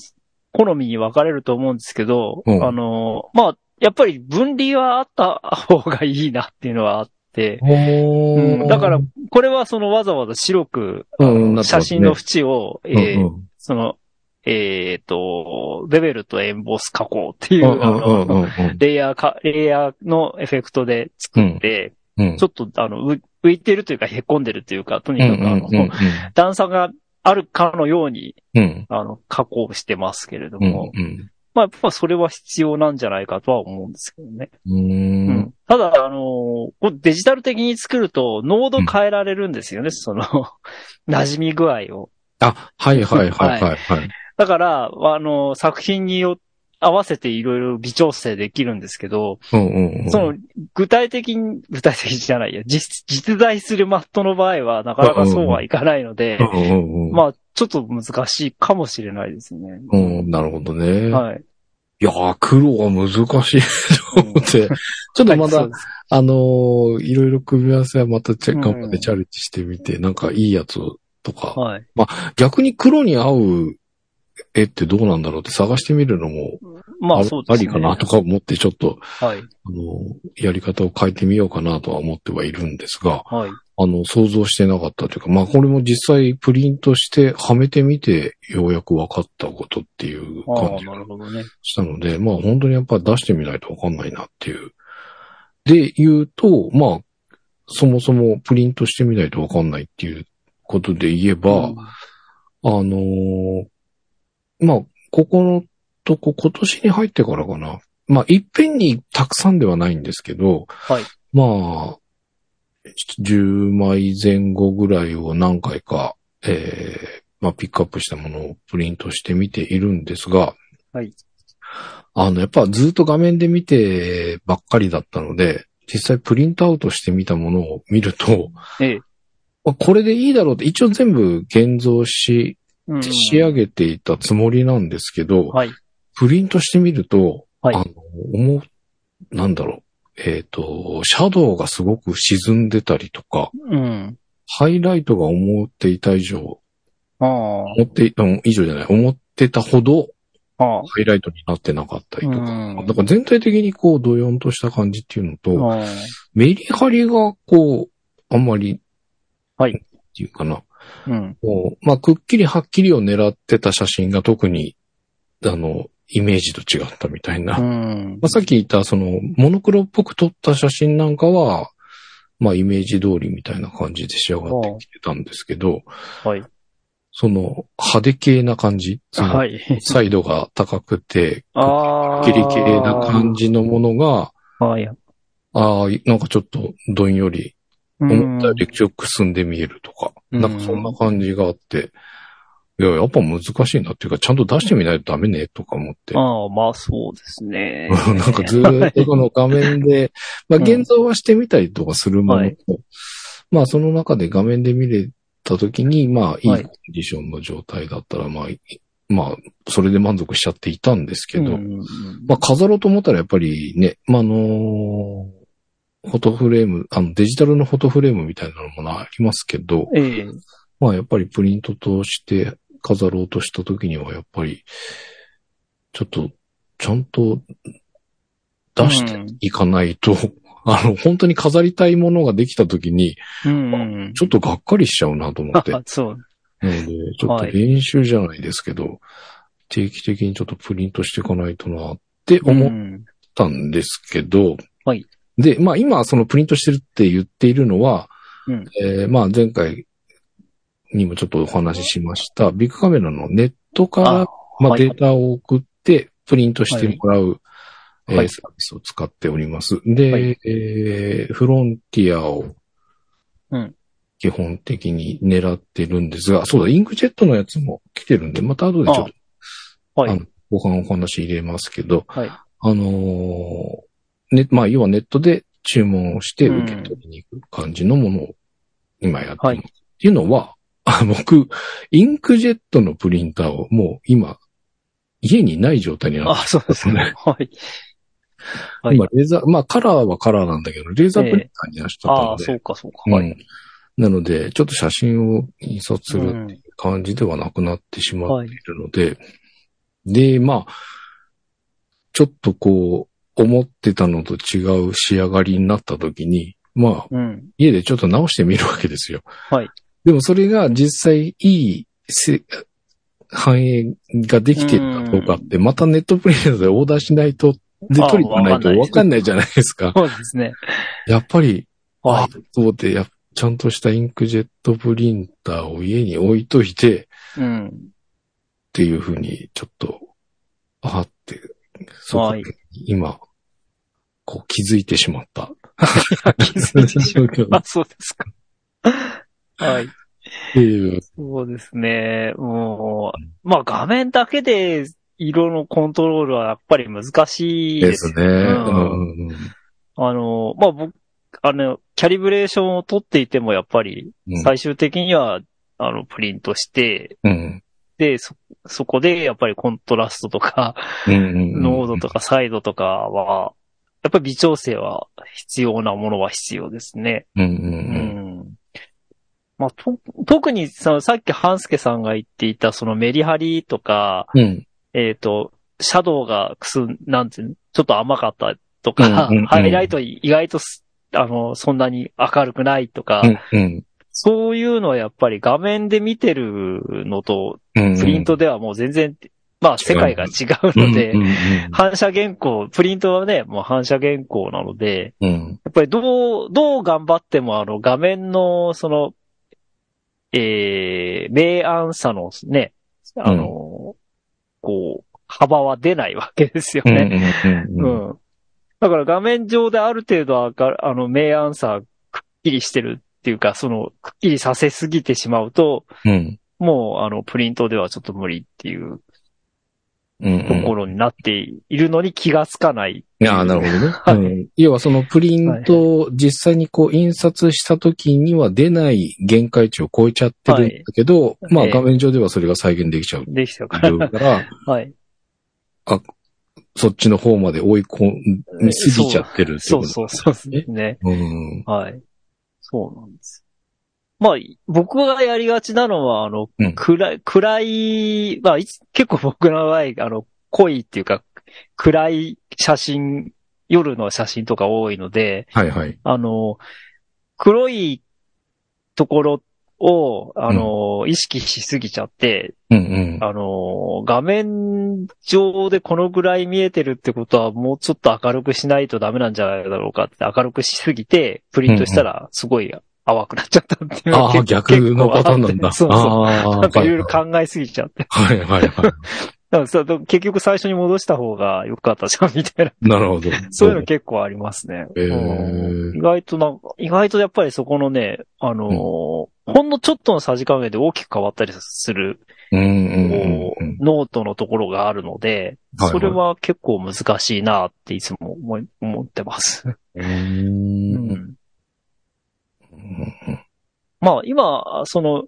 Speaker 2: 好みに分かれると思うんですけど、
Speaker 3: うん
Speaker 2: あの、まあ、やっぱり分離はあった方がいいなっていうのはあって、うんだから、これはそのわざわざ白く、写真の縁を、えー
Speaker 3: うんうん
Speaker 2: その、えっ、と、ベベルとエンボス加工っていう、レイヤーか、レイヤーのエフェクトで作って、
Speaker 3: うん。
Speaker 2: ちょっと、あの、う浮いてるというか、へっこんでるというか、とにかく、あの、
Speaker 3: うんうん
Speaker 2: 段差があるかのように、
Speaker 3: うん。
Speaker 2: あの、加工してますけれど
Speaker 3: うん
Speaker 2: も、
Speaker 3: うん
Speaker 2: まあ、やっぱそれは必要なんじゃないかとは思うんですけどね。
Speaker 3: うん。う
Speaker 2: う
Speaker 3: ん。
Speaker 2: ん。ただ、あのデジタル的に作ると、濃度変えられるんですよね、その、馴染み具合を。
Speaker 3: あ、はいはいはいはいはい。
Speaker 2: だから、あの、作品によ合わせていろいろ微調整できるんですけど、
Speaker 3: うんうんうん。
Speaker 2: その、具体的に、具体的じゃないや、実、実在するマットの場合は、なかなかそうはいかないので
Speaker 3: う、んうんうん。
Speaker 2: まあ、ちょっと難しいかもしれないですね。
Speaker 3: うん、なるほどね。
Speaker 2: はい。
Speaker 3: いやー、黒は難しい と思って、ちょっとまだ
Speaker 2: はい
Speaker 3: あのーいろいろ組み合わせはまたチェックアップ
Speaker 2: うん
Speaker 3: でチャレンジしてみて、なんかいいやつとか、
Speaker 2: はい。
Speaker 3: 逆に黒に合う絵ってどうなんだろうって探してみるのも、
Speaker 2: まあ、
Speaker 3: あ
Speaker 2: そうですね。
Speaker 3: ありかなとか思ってちょっと、
Speaker 2: はい。
Speaker 3: あの、やり方を変えてみようかなとは思ってはいるんですが、
Speaker 2: はい。
Speaker 3: あの、想像してなかったというか、まあこれも実際プリントしてはめてみて、ようやく分かったことっていう
Speaker 2: ああ、
Speaker 3: 感じが。したので、まあ本当にやっぱ出してみないと分かんないなっていう。で言うと、まあ、そもそもプリントしてみないと分かんないっていうことで言えば、
Speaker 2: うん
Speaker 3: あのーまあ、ここのとこ、今年に入ってからかな。まあ、いっぺんにたくさんではないんですけど、
Speaker 2: はい。
Speaker 3: まあ、10枚前後ぐらいを何回か、えーまあ、ピックアップしたものをプリントしてみているんですが、
Speaker 2: はい。
Speaker 3: あの、やっぱずっと画面で見てばっかりだったので、実際プリントアウトしてみたものを見ると、
Speaker 2: ええ。
Speaker 3: まあこれでいいだろうって、一応全部現像し、
Speaker 2: うん
Speaker 3: 仕上げていたつもりなんですけど、
Speaker 2: はい。
Speaker 3: プリントしてみると、
Speaker 2: はい。
Speaker 3: あの、思う、なんだろう、えっ、と、シャドウがすごく沈んでたりとか、
Speaker 2: うん。
Speaker 3: ハイライトが思っていた以上、
Speaker 2: ああ。
Speaker 3: 思って、うん、以上じゃない、思ってたほど。ハイライトになってなかったりとか、
Speaker 2: うん。
Speaker 3: だから全体的にこう、ドヨンとした感じっていうのと、メリハリがこう、あんまり、
Speaker 2: はい。
Speaker 3: っていうかな、
Speaker 2: うん。
Speaker 3: こうまあ、くっきりはっきりを狙ってた写真が特に、あの、イメージと違ったみたいな。
Speaker 2: うん
Speaker 3: まあ、さっき言った、その、モノクロっぽく撮った写真なんかは、まあ、イメージ通りみたいな感じで仕上がってきてたんですけど、
Speaker 2: はい。
Speaker 3: その派手系な感じ。
Speaker 2: はい。
Speaker 3: サイドが高くて、
Speaker 2: ああ。
Speaker 3: キリキリな感じのものが、
Speaker 2: はい。
Speaker 3: ああ、なんかちょっとどんより、思ったより強く進んで見えるとか、
Speaker 2: うん。
Speaker 3: なんかそんな感じがあって、いや、やっぱ難しいなっていうか、ちゃんと出してみないとダメね、とか思って。
Speaker 2: ああ、まあそうですね。
Speaker 3: なんかずーっとこの画面で、まあ
Speaker 2: うん。
Speaker 3: 現像はしてみたりとかするものと、
Speaker 2: はい。
Speaker 3: まあその中で画面で見れたときに、まあいいコン
Speaker 2: はい
Speaker 3: ディションの状態だったら、まあ、いまあ、それで満足しちゃっていたんですけど、
Speaker 2: うん
Speaker 3: まあ飾ろうと思ったらやっぱりね、まああのフォトフレーム、あのデジタルのフォトフレームみたいなのもありますけど、
Speaker 2: ええ。
Speaker 3: まあやっぱりプリントとして飾ろうとしたときにはやっぱり、ちょっと、ちゃんと出していかないと、あの、本当に飾りたいものができたときに、
Speaker 2: うん。
Speaker 3: ちょっとがっかりしちゃうなと思って。
Speaker 2: そう。
Speaker 3: ので、ちょっと練習じゃないですけど、定期的にちょっとプリントしていかないとなって思っ
Speaker 2: うん
Speaker 3: たんですけど、
Speaker 2: はい
Speaker 3: で、まあ今そのプリントしてるって言っているのは、
Speaker 2: うん
Speaker 3: えーまあ前回にもちょっとお話ししました、ビッグカメラのネットから
Speaker 2: あ
Speaker 3: まあ、
Speaker 2: はい
Speaker 3: データを送って、プリントしてもらう、
Speaker 2: はい
Speaker 3: えー
Speaker 2: はい
Speaker 3: サービスを使っております。で、
Speaker 2: はい
Speaker 3: えーフロンティアを
Speaker 2: うん、
Speaker 3: 基本的に狙ってるんですが、そうだ、インクジェットのやつも来てるんで、また後でちょっと、
Speaker 2: はい
Speaker 3: あの。後半お話入れますけど、
Speaker 2: はい。
Speaker 3: あのーね、まあ、要はネットで注文をして受け取りに行く感じのものを今やってます。
Speaker 2: はい
Speaker 3: っていうのは、あ僕、インクジェットのプリンターをもう今、家にない状態になって
Speaker 2: あ、そうですね。はい。はい
Speaker 3: 今、レーザー、まあ、カラーはカラーなんだけど、レーザープリンターになっちゃった
Speaker 2: ああ、
Speaker 3: ので、
Speaker 2: そうか、そうか。はい。
Speaker 3: うん。なので、ちょっと写真を印刷する
Speaker 2: うん
Speaker 3: 感じではなくなってしまっているので、で、まあ、ちょっとこう、思ってたのと違う仕上がりになった時に、まあ、
Speaker 2: うん。
Speaker 3: 家でちょっと直してみるわけですよ。
Speaker 2: はい。
Speaker 3: でもそれが実際いいせ反映ができてるかどうかって、またネットプリンターでオーダーしないと、で、
Speaker 2: あ
Speaker 3: 取りに行かないとわかんないじゃないですか。
Speaker 2: そうですね。
Speaker 3: やっぱり、
Speaker 2: は
Speaker 3: あそうで、や、ちゃんとしたインクジェットプリンターを家に置いといて、
Speaker 2: い。うん。
Speaker 3: っていうふうに、ちょっと、あーって、そこ
Speaker 2: はい
Speaker 3: に今、こう気づいてしまった。
Speaker 2: 気づいてしまう。あ、そうですか。はい。
Speaker 3: っていう。
Speaker 2: そうですね。もう、まあ画面だけで色のコントロールはやっぱり難しい
Speaker 3: で
Speaker 2: ですす
Speaker 3: ね。
Speaker 2: よ。
Speaker 3: うんうん
Speaker 2: あの、まあ僕、あの、キャリブレーションを取っていてもやっぱり
Speaker 3: うん
Speaker 2: 最終的には、あの、プリントして、
Speaker 3: うん。
Speaker 2: で、そ、そこでやっぱりコントラストとか、濃度とかサイドとかは、やっぱり微調整は必要なものは必要ですね。
Speaker 3: うんうん
Speaker 2: う
Speaker 3: うん。
Speaker 2: ん。まあ、と、特にさ、さっき半助さんが言っていたそのメリハリとか、
Speaker 3: うん。
Speaker 2: えっ、と、シャドウがくす、なんていうのちょっと甘かったとか、
Speaker 3: うんうんうん
Speaker 2: ハイライト意外とすあの、そんなに明るくないとか、
Speaker 3: うんうん
Speaker 2: そういうのはやっぱり画面で見てるのと、
Speaker 3: うん。
Speaker 2: プリントではもう全然、まあ世界が違うので、反射原稿、プリントはね、もう反射原稿なので。やっぱりどう、どう頑張ってもあの画面のその、えー、明暗差のね、あの、こう、幅は出ないわけですよ
Speaker 3: うん
Speaker 2: ね。
Speaker 3: うん。
Speaker 2: だから画面上である程度あの、明暗差くっきりしてるっていうか、その、くっきりさせすぎてしまうと、
Speaker 3: うん
Speaker 2: もう、あの、プリントではちょっと無理っていう
Speaker 3: うん
Speaker 2: ところになっているのに気がつかない。
Speaker 3: いやーなるほどね。
Speaker 2: はい
Speaker 3: うん要はそのプリントを実際にこう印刷した時には出ない限界値を超えちゃってるんだけど、まあ
Speaker 2: ええ
Speaker 3: 画面上ではそれが再現できちゃう
Speaker 2: できちゃうから。
Speaker 3: から、
Speaker 2: はい。
Speaker 3: そっちの方まで追い込みすぎちゃってるって
Speaker 2: そう
Speaker 3: こと
Speaker 2: そうそうですね。
Speaker 3: うん。
Speaker 2: はい。そうなんです。まあ、僕がやりがちなのは、あの、
Speaker 3: うん
Speaker 2: 暗い、暗い、まあ、結構僕の場合、あの、濃いっていうか、暗い写真、夜の写真とか多いので、
Speaker 3: はいはい。
Speaker 2: あの、黒いところを、あの、意識しすぎちゃって、
Speaker 3: うんうん。
Speaker 2: あの、画面上でこのぐらい見えてるってことはもうちょっと明るくしないとダメなんじゃないだろうかって明るくしすぎて、プリントしたらすごい淡くなっちゃったっていうのが
Speaker 3: ああ、
Speaker 2: 結
Speaker 3: 逆のパターンなんだ。
Speaker 2: そうそう。なんかいろいろ
Speaker 3: はい
Speaker 2: 考えすぎちゃって。
Speaker 3: はいはいはい。
Speaker 2: 結局最初に戻した方が良かったじゃん、みたいな。
Speaker 3: なるほど。
Speaker 2: そういうの結構ありますね。
Speaker 3: へー
Speaker 2: うん意外とな意外とやっぱりそこのね、あのーほんのちょっとのさじ加減で大きく変わったりする。ノートのところがあるので、それは結構難しいなっていつも思い思ってます。
Speaker 3: うーん
Speaker 2: うんまあ今、その、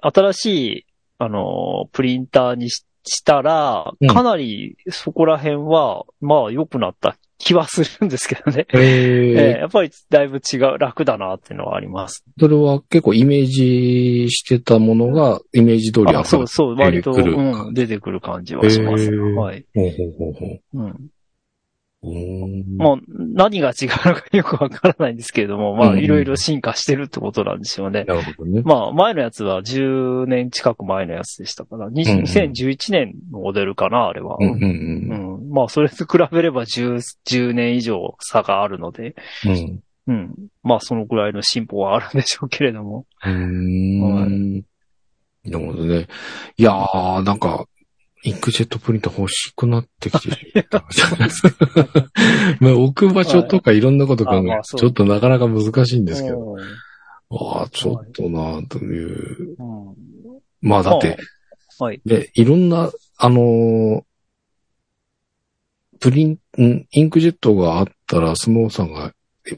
Speaker 2: 新しい、あの、プリンターにししたら
Speaker 3: うん、
Speaker 2: かなりそこら辺は、まあ良くなった気はするんですけどね。
Speaker 3: え
Speaker 2: え
Speaker 3: え
Speaker 2: えやっぱりだいぶ違う、楽だなっていうのはあります。
Speaker 3: それは結構イメージしてたものが、イメージ通り
Speaker 2: あそうそう、割と、
Speaker 3: 出てくる
Speaker 2: うん、出てくる感じはします。
Speaker 3: へー
Speaker 2: はい。
Speaker 3: ほうほうほうほう。
Speaker 2: うん。
Speaker 3: うーん
Speaker 2: まあ、何が違うのかよくわからないんですけれども、まあ、いろいろ進化してるってことなんでしょうね。
Speaker 3: なるほどね。
Speaker 2: まあ、前のやつは10年近く前のやつでしたから、に
Speaker 3: うんうん
Speaker 2: 2011年のモデルかな、あれは。
Speaker 3: うんうん
Speaker 2: うんまあ、それと比べれば10、10年以上差があるので、
Speaker 3: うん。うん。
Speaker 2: うん。まあ、そのぐらいの進歩はあるんでしょうけれども。
Speaker 3: うーん。なるほどね。いやー、なんか、インクジェットプリンター欲しくなってきてしまったじゃないですか。まあ置く場所とかいろんなこと考えちょっとなかなか難しいんですけど。
Speaker 2: うん
Speaker 3: ああ、ちょっとなという。
Speaker 2: うん
Speaker 3: まあだって、
Speaker 2: はい。
Speaker 3: で、いろんな、あのープリン、んインクジェットがあったら、スノーさんが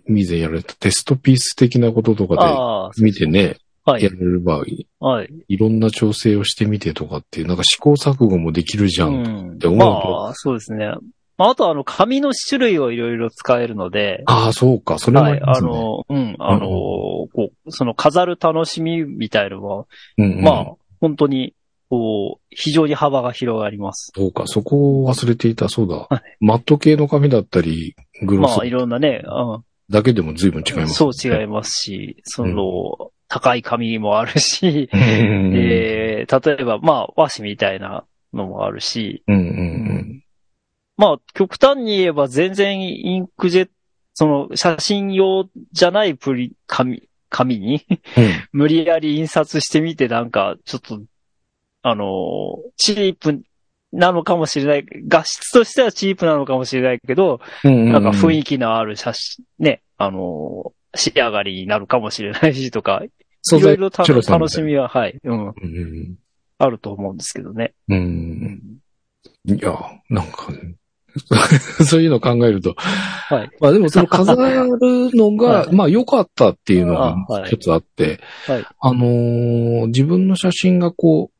Speaker 3: 以前やられたテストピース的なこととかで見てね、
Speaker 2: はい。
Speaker 3: やれればい
Speaker 2: はい。
Speaker 3: いろんな調整をしてみてとかっていう、なんか試行錯誤もできるじゃん。
Speaker 2: うん
Speaker 3: て思うと
Speaker 2: まあ、そうですね。まあ、あとはあの、紙の種類をいろいろ使えるので、
Speaker 3: ああ、そうか、それもあ
Speaker 2: はい。あの、うん、あの、こう、その飾る楽しみみたいのは、
Speaker 3: うんうん
Speaker 2: まあ、本当に、こう、非常に幅が広がります。
Speaker 3: そうか、そこを忘れていた、そうだ。
Speaker 2: は
Speaker 3: マット系の紙だったり、グロス
Speaker 2: まあ、いろんなね、う
Speaker 3: だけでも随分違い
Speaker 2: ん、
Speaker 3: ます、
Speaker 2: そう違いますし、その、高い紙もあるし、
Speaker 3: うん。うん
Speaker 2: えー、例えば、まあ、和紙みたいなのもあるし、
Speaker 3: うんうんうん。
Speaker 2: まあ、極端に言えば全然インクジェット、その写真用じゃないプリ、紙、紙に 無理やり印刷してみてなんか、ちょっと、あの、チープなのかもしれない。画質としてはチープなのかもしれないけど、
Speaker 3: うん。
Speaker 2: なんか雰
Speaker 3: 囲
Speaker 2: 囲気のある写真、ね、あの、仕上がりになるかもしれないしとか、
Speaker 3: 気
Speaker 2: いろいろ楽しみは、はい、うん、
Speaker 3: うん
Speaker 2: あると思うんですけどね。
Speaker 3: うん。いや、なんかね、そういうのを考えると。
Speaker 2: はい。
Speaker 3: まあでもその飾るのが、
Speaker 2: は い
Speaker 3: まあ良かったっていうのが一つあって、
Speaker 2: はい。
Speaker 3: あのー自分の写真がこ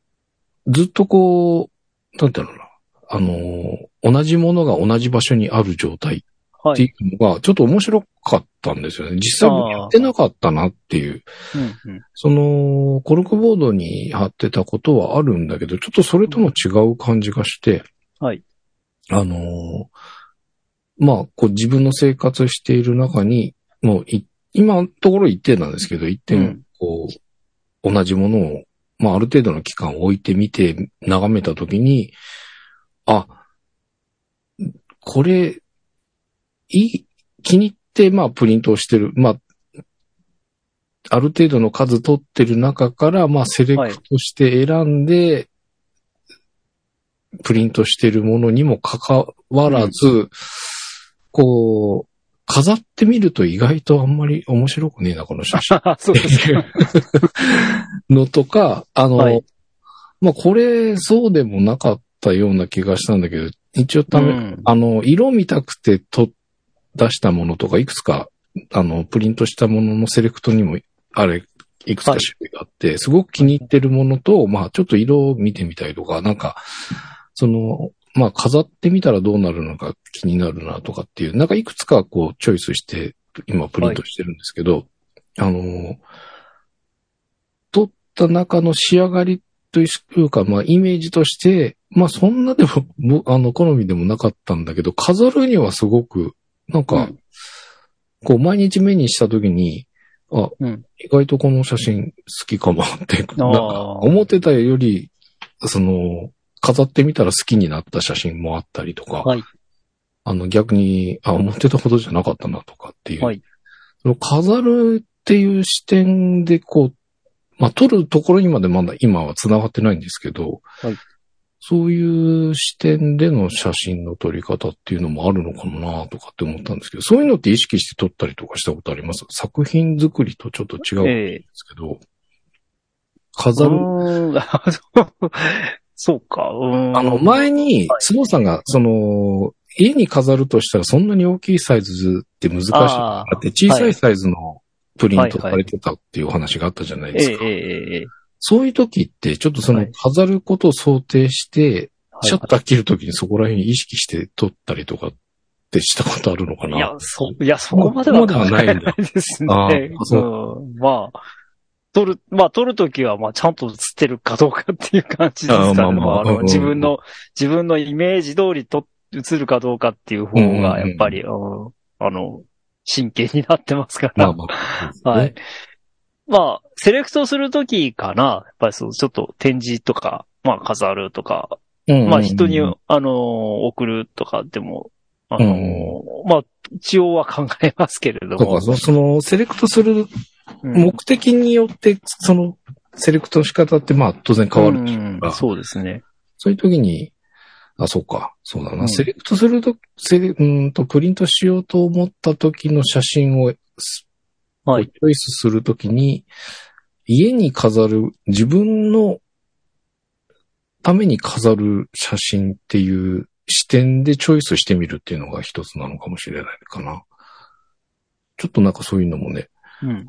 Speaker 3: う、ずっとこう、なんていうのかな、あのー同じものが同じ場所にある状態ってい
Speaker 2: はい。
Speaker 3: うのが、ちょっと面白かったんですよね。実際僕やってなかったなっていう。
Speaker 2: うんうん
Speaker 3: その、コルクボードに貼ってたことはあるんだけど、ちょっとそれとも違う感じがして、
Speaker 2: はい。
Speaker 3: あのーまあ、こう自分の生活している中に、もうい、今のところ一点なんですけど、一点
Speaker 2: うん、
Speaker 3: こう、同じものを、まあ、ある程度の期間置いてみて、眺めたときに、あ、これ、いい、気に入って、まあ、プリントをしてる。まあ、ある程度の数取ってる中から、まあ、セレクトして選んで、プリントしてるものにもかかわらず、こう、飾ってみると意外とあんまり面白くねえな、この写真。
Speaker 2: そうですね。
Speaker 3: のとか、あの、
Speaker 2: はい
Speaker 3: まあ、これ、そうでもなかったような気がしたんだけど、一応ため、
Speaker 2: うん
Speaker 3: あの、色見たくてと出したものとか、いくつか、あの、プリントしたもののセレクトにも、あれ、いくつか種類があって、すごく気に入ってるものと、まあ、ちょっと色を見てみたりとか、なんか、その、まあ、飾ってみたらどうなるのか気になるなとかっていう、なんかいくつかこう、チョイスして、今プリントしてるんですけど、あの、撮った中の仕上がりというか、まあ、イメージとして、まあ、そんなでも、もあの、好みでもなかったんだけど、飾るにはすごく、なんか、
Speaker 2: うん。
Speaker 3: こう、毎日目にしたときに、あ、
Speaker 2: うん。
Speaker 3: 意外とこの写真好きかもって、なんか、思ってたより、その、飾ってみたら好きになった写真もあったりとか、
Speaker 2: はい。
Speaker 3: あの、逆に、あ、思ってたほどじゃなかったなとかっていう。
Speaker 2: はい。
Speaker 3: その飾るっっていう視点でこう、まあ、撮るところにまでまだ今は繋がってないんですけど、
Speaker 2: はい
Speaker 3: そういう視点での写真の撮り方っていうのもあるのかなとかって思ったんですけど、そういうのって意識して撮ったりとかしたことあります？作品作りとちょっと違うん
Speaker 2: ええ
Speaker 3: ですけど、飾る、
Speaker 2: うーんそうそうか。う
Speaker 3: あの、前に、スノーさんが、その、家に飾るとしたらそんなに大きいサイズって難しい。って小さいサイズのプリントされてたっていうお話があったじゃないですか。
Speaker 2: ええええええ
Speaker 3: そういう時って、ちょっとその
Speaker 2: はい
Speaker 3: 飾ることを想定して、
Speaker 2: はい
Speaker 3: シャッター切る時にそこら辺意識して撮ったりとかってしたことあるのかな？い
Speaker 2: や、そ、いや、そこまでは
Speaker 3: そこまではない
Speaker 2: です
Speaker 3: あ
Speaker 2: ね。
Speaker 3: あそう
Speaker 2: うん。まあ、撮る、まあ、撮るときは、まあ、ちゃんと映ってるかどうかっていう感じですかね。
Speaker 3: ああまあまあ
Speaker 2: あ自分の、自分のイメージ通りと、映るかどうかっていう方が、やっぱり、うんあの、真剣になってますから。
Speaker 3: まあまあ。
Speaker 2: はい。まあ、セレクトするときかな。やっぱりそう、ちょっと展示とか、まあ、飾るとか、
Speaker 3: うん
Speaker 2: まあ人に、
Speaker 3: うん
Speaker 2: あのー送るとかでも、あのー
Speaker 3: う
Speaker 2: まあ一応は考えますけれども。
Speaker 3: そうか、。そその、セレクトする
Speaker 2: うん。
Speaker 3: 目的によって、その、セレクトの仕方って、まあ、当然変わるっていうか、
Speaker 2: うんそうですね。
Speaker 3: そういう時に、あ、そうか、そうだな、
Speaker 2: うん。
Speaker 3: セレクトすると、セレ、うーんと、プリントしようと思った時の写真を、す
Speaker 2: はい
Speaker 3: チョイスするときに、家に飾る、自分のために飾る写真っていう視点でチョイスしてみるっていうのが一つなのかもしれないかな。ちょっとなんかそういうのもね、
Speaker 2: うん。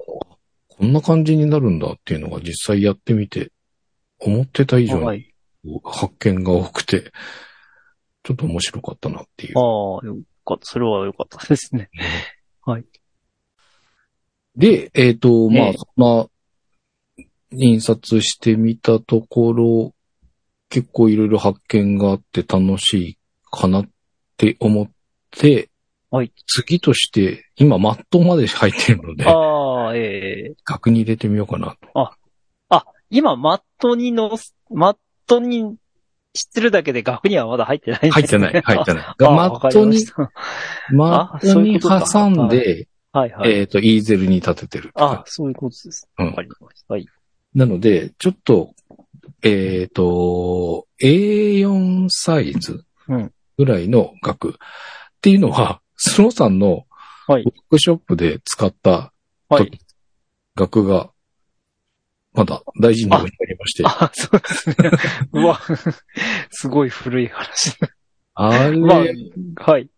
Speaker 3: こんな感じになるんだっていうのが実際やってみて、思ってた以上に
Speaker 2: はい。
Speaker 3: 発見が多くて、ちょっと面白かったなっていう
Speaker 2: ああ、。よかった。それはよかったですね。
Speaker 3: で、えっ、と、まあ、
Speaker 2: ええ
Speaker 3: そんな、印刷してみたところ、結構いろいろ発見があって楽しいかなって思って、
Speaker 2: はい。
Speaker 3: 次として、今マットまで入ってるので、
Speaker 2: ああ、ええ
Speaker 3: 額に入れてみようかなと。
Speaker 2: あ、今、マットにのす、マットに知ってるだけで額にはまだ入ってないね。
Speaker 3: 入ってない、入ってない。マットに マットに挟んで、
Speaker 2: はいはい。
Speaker 3: えっ、と、イーゼルに立ててる。
Speaker 2: あ、そういうことです。
Speaker 3: うん
Speaker 2: わかりました。はい。
Speaker 3: なので、ちょっと、えっ、と、A4 サイズ
Speaker 2: うん
Speaker 3: ぐらいの額っていうのは、スノーさんの
Speaker 2: はい
Speaker 3: ワークショップで使った
Speaker 2: はい。
Speaker 3: 額が、まだ大事に置いてありまして、
Speaker 2: あ、そうですね。うわ、すごい古い話。
Speaker 3: あれ、
Speaker 2: まあ、はい。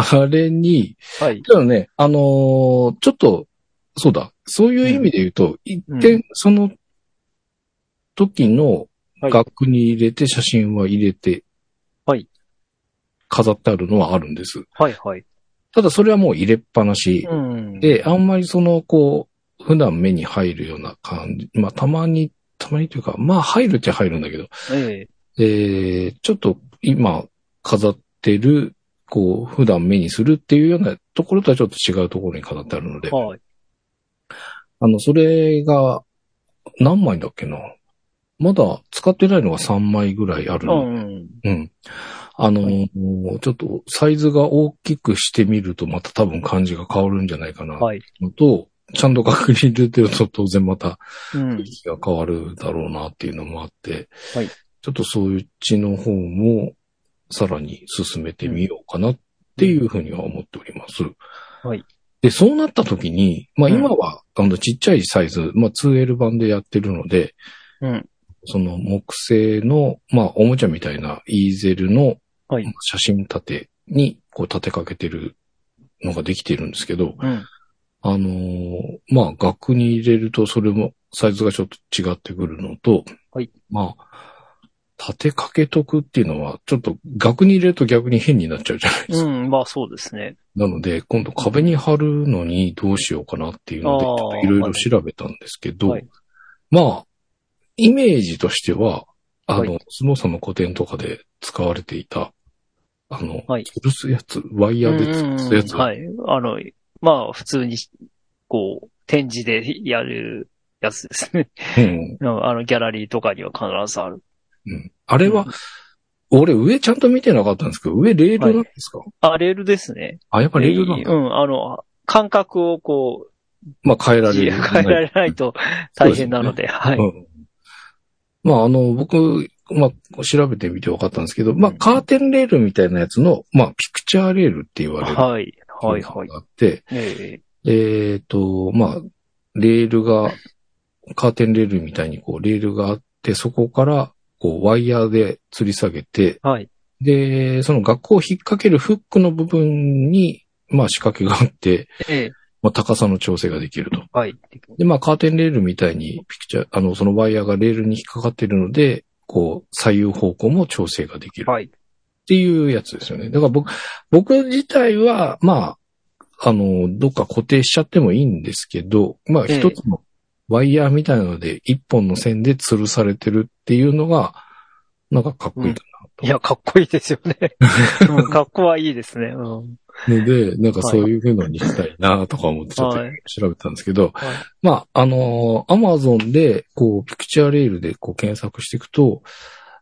Speaker 3: あれに、
Speaker 2: はい。
Speaker 3: ただね、あのーちょっと、そうだ、そういう意味で言うと、一点、その時の
Speaker 2: はい
Speaker 3: 額に入れて写真は入れて、
Speaker 2: はい
Speaker 3: 飾ってあるのはあるんです。
Speaker 2: はい、はい。
Speaker 3: ただそれはもう入れっぱなし
Speaker 2: うん。
Speaker 3: で、あんまりその、こう、普段目に入るような感じ。まあ、たまに、たまにというか、まあ、入るっちゃ入るんだけど、
Speaker 2: え
Speaker 3: えー、ちょっと今飾ってる、こう、普段目にするっていうようなところとはちょっと違うところに飾ってあるので
Speaker 2: え、はい。
Speaker 3: あの、それが、何枚だっけな？まだ使ってないのが3枚ぐらいある
Speaker 2: う
Speaker 3: の。
Speaker 2: ん。
Speaker 3: うん。あのーちょっとサイズが大きくしてみるとまた多分感じが変わるんじゃないかな。
Speaker 2: はい。
Speaker 3: のと、ちゃんと確認出てると当然また
Speaker 2: うん
Speaker 3: 雰囲。気が変わるだろうなっていうのもあって、
Speaker 2: はい
Speaker 3: ちょっとそういうちの方もさらに進めてみようかなっていうふうには思っております。
Speaker 2: はい。
Speaker 3: で、そうなった時に、まあ
Speaker 2: うん
Speaker 3: 今は、あのちっちゃいサイズ、まあ 2L 版でやってるので、
Speaker 2: うん。
Speaker 3: その木製の、まあおもちゃみたいなイーゼルの
Speaker 2: はい
Speaker 3: 写真立てにこう立てかけてるのができているんですけど、
Speaker 2: うん。
Speaker 3: あのーまあ、額に入れるとそれもサイズがちょっと違ってくるのと、
Speaker 2: はい。
Speaker 3: まあ、立てかけとくっていうのは、ちょっと額に入れると逆に変になっちゃうじゃないですか。
Speaker 2: うん。まあそうですね。
Speaker 3: なので、今度壁に貼るのにどうしようかなっていうので、いろいろ調べたんですけど、
Speaker 2: はい
Speaker 3: まあ、イメージとしては、あの、
Speaker 2: は
Speaker 3: スノーさんの古典とかで使われていた、あの、
Speaker 2: はい
Speaker 3: 吊るすやつ、ワイヤーで吊るすやつ、
Speaker 2: うんはい。あの、まあ普通に、こう、展示でやるやつですね。
Speaker 3: うん
Speaker 2: あの、ギャラリーとかには必ずある。
Speaker 3: うんあれは、俺上ちゃんと見てなかったんですけど、上レールなんですか、
Speaker 2: あ、レールですね。
Speaker 3: あ、やっぱレールなんだ。
Speaker 2: うん、あの、間隔をこう、
Speaker 3: まあ変えられる。
Speaker 2: 変えられないと大変なので、はい。
Speaker 3: うんまあ、あの、僕、まあ、調べてみて分かったんですけど、まあ、カーテンレールみたいなやつの、まあ、ピクチャーレールって言われる。
Speaker 2: はい。はい、はい
Speaker 3: が。あって、
Speaker 2: え
Speaker 3: えっ、と、まあ、レールが、カーテンレールみたいにこう、レールがあって、そこから、こう、ワイヤーで吊り下げて、
Speaker 2: えはい。
Speaker 3: で、その学校を引っ掛けるフックの部分に、まあ、仕掛けがあって、
Speaker 2: ええ
Speaker 3: まあ、高さの調整ができると。
Speaker 2: はい。
Speaker 3: で、まあ、カーテンレールみたいに、ピクチャー、あの、そのワイヤーがレールに引っかかっているので、こう、左右方向も調整ができる。
Speaker 2: はい。
Speaker 3: っていうやつですよね。だから僕、僕自体は、まあ、あの、どっか固定しちゃってもいいんですけど、まあ、
Speaker 2: ええ
Speaker 3: 一つのワイヤーみたいなので、一本の線で吊るされてるっていうのが、なんかかっこいいかなと。
Speaker 2: いや、かっこいいですよね。うん、かっこはいいですね。うん。
Speaker 3: ので、なんかそういう風のにしたいなとか思ってちょっと
Speaker 2: はい
Speaker 3: 調べたんですけど、
Speaker 2: はい
Speaker 3: まあ、あのアマゾンで、こう、ピクチャーレールでこう検索していくと、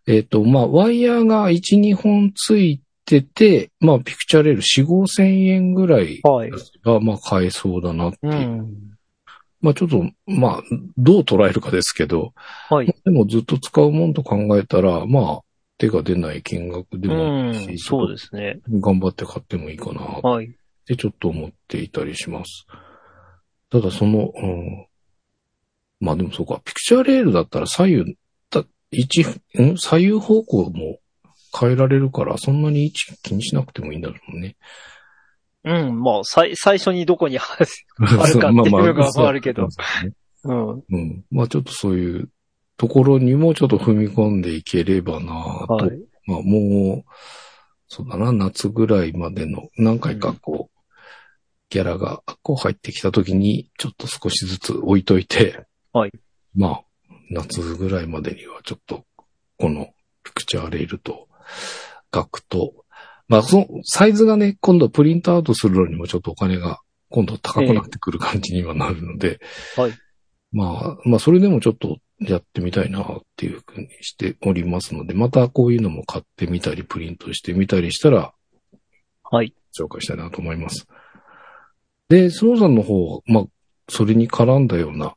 Speaker 3: えっ、と、まあ、ワイヤーが1、2本ついてて、まあ、ピクチャーレール4、5千円ぐらい
Speaker 2: はい。
Speaker 3: が、まあ、買えそうだなっていう。
Speaker 2: うん。
Speaker 3: まあ、ちょっと、まあ、どう捉えるかですけど、
Speaker 2: はい。
Speaker 3: でもずっと使うもんと考えたら、まあ、手が出ない金額で
Speaker 2: う
Speaker 3: もいいし、
Speaker 2: ん、そうですね。
Speaker 3: 頑張って買ってもいいかな
Speaker 2: はい。
Speaker 3: ってちょっと思っていたりします。ただその、うん、まあでもそうか、ピクチャーレールだったら左右、だ一、ん左右方向も変えられるから、そんなに位置気にしなくてもいいんだろうね。
Speaker 2: うん、まあ、最、最初にどこにあるかっていうのが あるけど
Speaker 3: そう
Speaker 2: ん。
Speaker 3: うん。まあちょっとそういうところにもちょっと踏み込んでいければなと。
Speaker 2: はい。
Speaker 3: まあもう、そうだな、夏ぐらいまでの何回かこう、ギャラがこう入ってきた時に、ちょっと少しずつ置いといて、
Speaker 2: はい。
Speaker 3: まあ、夏ぐらいまでにはちょっと、このピクチャーレールと、額と、まあそのサイズがね、今度プリントアウトするのにもちょっとお金が今度高くなってくる感じにはなるので、
Speaker 2: はい。
Speaker 3: まあ、まあ、それでもちょっとやってみたいなっていうふうにしておりますので、またこういうのも買ってみたり、プリントしてみたりしたら、
Speaker 2: はい。
Speaker 3: 紹介したいなと思います。で、スノーさんの方、まあ、それに絡んだような、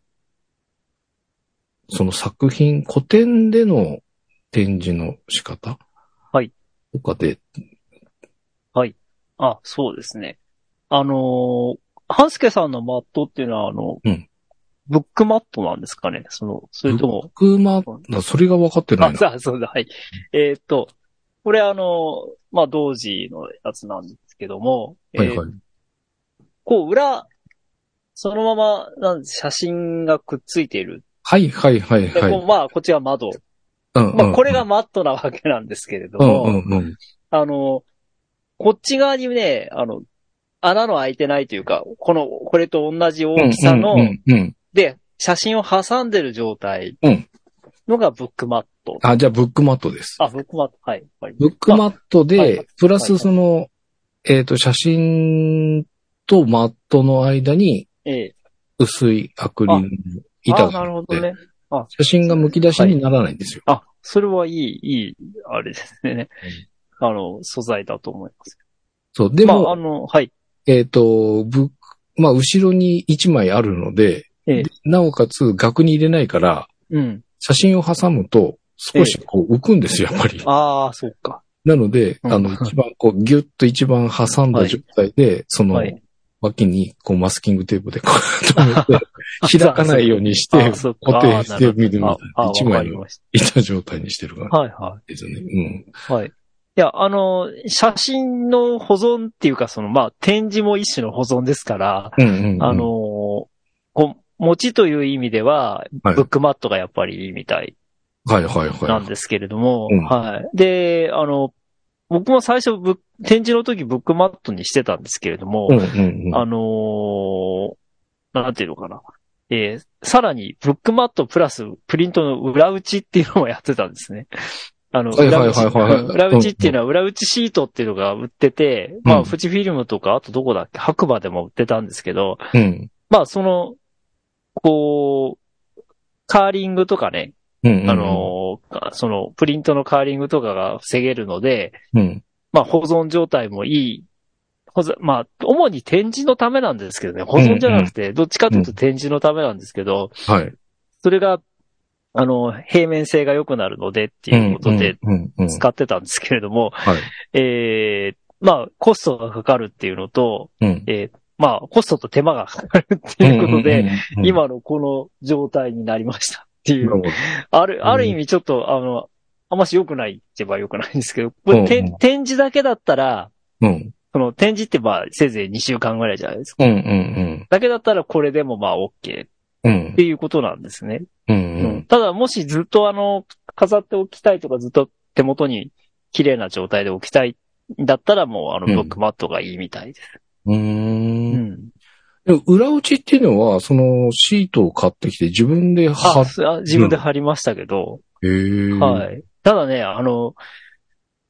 Speaker 3: その作品、古典での展示の仕方
Speaker 2: はい。
Speaker 3: とかで、
Speaker 2: あ、そうですね。あのー、半助さんのマットっていうのは、あの、
Speaker 3: うん
Speaker 2: ブックマットなんですかね？その、それとも、
Speaker 3: 僕、まあ、それが分かってない
Speaker 2: あ、
Speaker 3: な。
Speaker 2: そうそうだ、はい。えーっと、これあの、まあ、同時のやつなんですけども、えー
Speaker 3: はいはい。
Speaker 2: こう、裏、そのまま、なん写真がくっついている。
Speaker 3: はいはいはい
Speaker 2: で、
Speaker 3: はい。
Speaker 2: まあ、こっちは窓。
Speaker 3: うんうん
Speaker 2: まあ、これが、マットなわけなんですけれど
Speaker 3: うん
Speaker 2: も、
Speaker 3: うんうん。
Speaker 2: あの、こっち側にね、あの、穴の開いてないというか、この、これと同じ大きさの、
Speaker 3: うんうんうん。
Speaker 2: で、写真を挟んでる状態
Speaker 3: うん
Speaker 2: のがブックマット。
Speaker 3: あ、じゃあ、ブックマットです。
Speaker 2: あ、ブックマット、はい。はい
Speaker 3: ブックマット
Speaker 2: はいはい
Speaker 3: で、プラスその、えっと、写真とマットの間に
Speaker 2: ええ。
Speaker 3: 薄いアクリルの板
Speaker 2: あ、
Speaker 3: があって、
Speaker 2: なるほどね。
Speaker 3: 写真が剥き出しにならないんですよ。
Speaker 2: あ、それはいい、いい、あれですね。あの、素材だと思います。
Speaker 3: そう。で
Speaker 2: まあ、
Speaker 3: も、
Speaker 2: あの、はい。
Speaker 3: えっと、ブック、まあ、後ろに1枚あるので、
Speaker 2: ええ
Speaker 3: でなおかつ額に入れないから、
Speaker 2: うん。
Speaker 3: 写真を挟むと少しこう浮くんですよ、やっぱり。
Speaker 2: ああ、そうか。
Speaker 3: なので、
Speaker 2: うん
Speaker 3: あの、一番こう、ギュッと一番挟んだ状態で、その、
Speaker 2: はい
Speaker 3: 脇にこうマスキングテープでこう止めて、開かないようにして固定してみるみたいな。一枚の
Speaker 2: わかりまし
Speaker 3: 板状態にしてるから
Speaker 2: た。はい、は
Speaker 3: ですよね。うん。
Speaker 2: い。はい。いや、あの、写真の保存っていうか、その、まあ、展示も一種の保存ですから、
Speaker 3: うんうんうん。
Speaker 2: あの、こう、持ちという意味では、
Speaker 3: はい
Speaker 2: ブックマットがやっぱりいいみたい
Speaker 3: はいはいはい。
Speaker 2: なんですけれども、
Speaker 3: うん
Speaker 2: はい。で、あの、僕も最初展示の時ブックマットにしてたんですけれども、
Speaker 3: うんうんうん。
Speaker 2: あのーなんていうのかな。えーさらに、ブックマットプラスプリントの裏打ちっていうのもやってたんですね。あの、裏打ち裏打ちっていうのは裏打ちシートっていうのが売ってて、まあ、
Speaker 3: うん
Speaker 2: 富士フィルムとか、あとどこだっけ白馬でも売ってたんですけど、
Speaker 3: うん。
Speaker 2: まあ、その、こう、カーリングとかね、
Speaker 3: うんうん。
Speaker 2: あ、のーその、プリントのカーリングとかが防げるので、
Speaker 3: うん。
Speaker 2: まあ、保存状態もいい、保保存、まあ、主に展示のためなんですけどね、保存じゃなくて、どっちかというと展示のためなんですけど、
Speaker 3: はい。
Speaker 2: それが、あの、平面性が良くなるのでっていうことで
Speaker 3: うんうんうん
Speaker 2: 使ってたんですけれども、
Speaker 3: はい。
Speaker 2: えー、まあ、コストがかかるっていうのと、
Speaker 3: うん。
Speaker 2: えー、まあ、コストと手間がかかるっていうことで、
Speaker 3: うんうんうんうん、
Speaker 2: 今のこの状態になりましたっていう。ある、ある意味ちょっと、あの、あんまし良くないって言えば良くないんですけど、これ、て
Speaker 3: うんうん
Speaker 2: 展示だけだったら、
Speaker 3: うん。
Speaker 2: その展示ってまあ、せいぜい2週間ぐらいじゃないですか。
Speaker 3: うんうん
Speaker 2: だけだったらこれでもまあ OK っ
Speaker 3: うん。うん
Speaker 2: ていうことなんですね。
Speaker 3: うんう
Speaker 2: うん
Speaker 3: ん。
Speaker 2: ただ、もしずっとあの、飾っておきたいとかずっと手元に綺麗な状態で置きたいんだったらもうあの、
Speaker 3: うん
Speaker 2: ブックマットがいいみたいです。
Speaker 3: うー。
Speaker 2: うんん。
Speaker 3: でも裏打ちっていうのは、そのシートを買ってきて自分で貼
Speaker 2: あ
Speaker 3: っ、
Speaker 2: あ自分で貼りましたけど、
Speaker 3: へー
Speaker 2: はい。ただね、あの、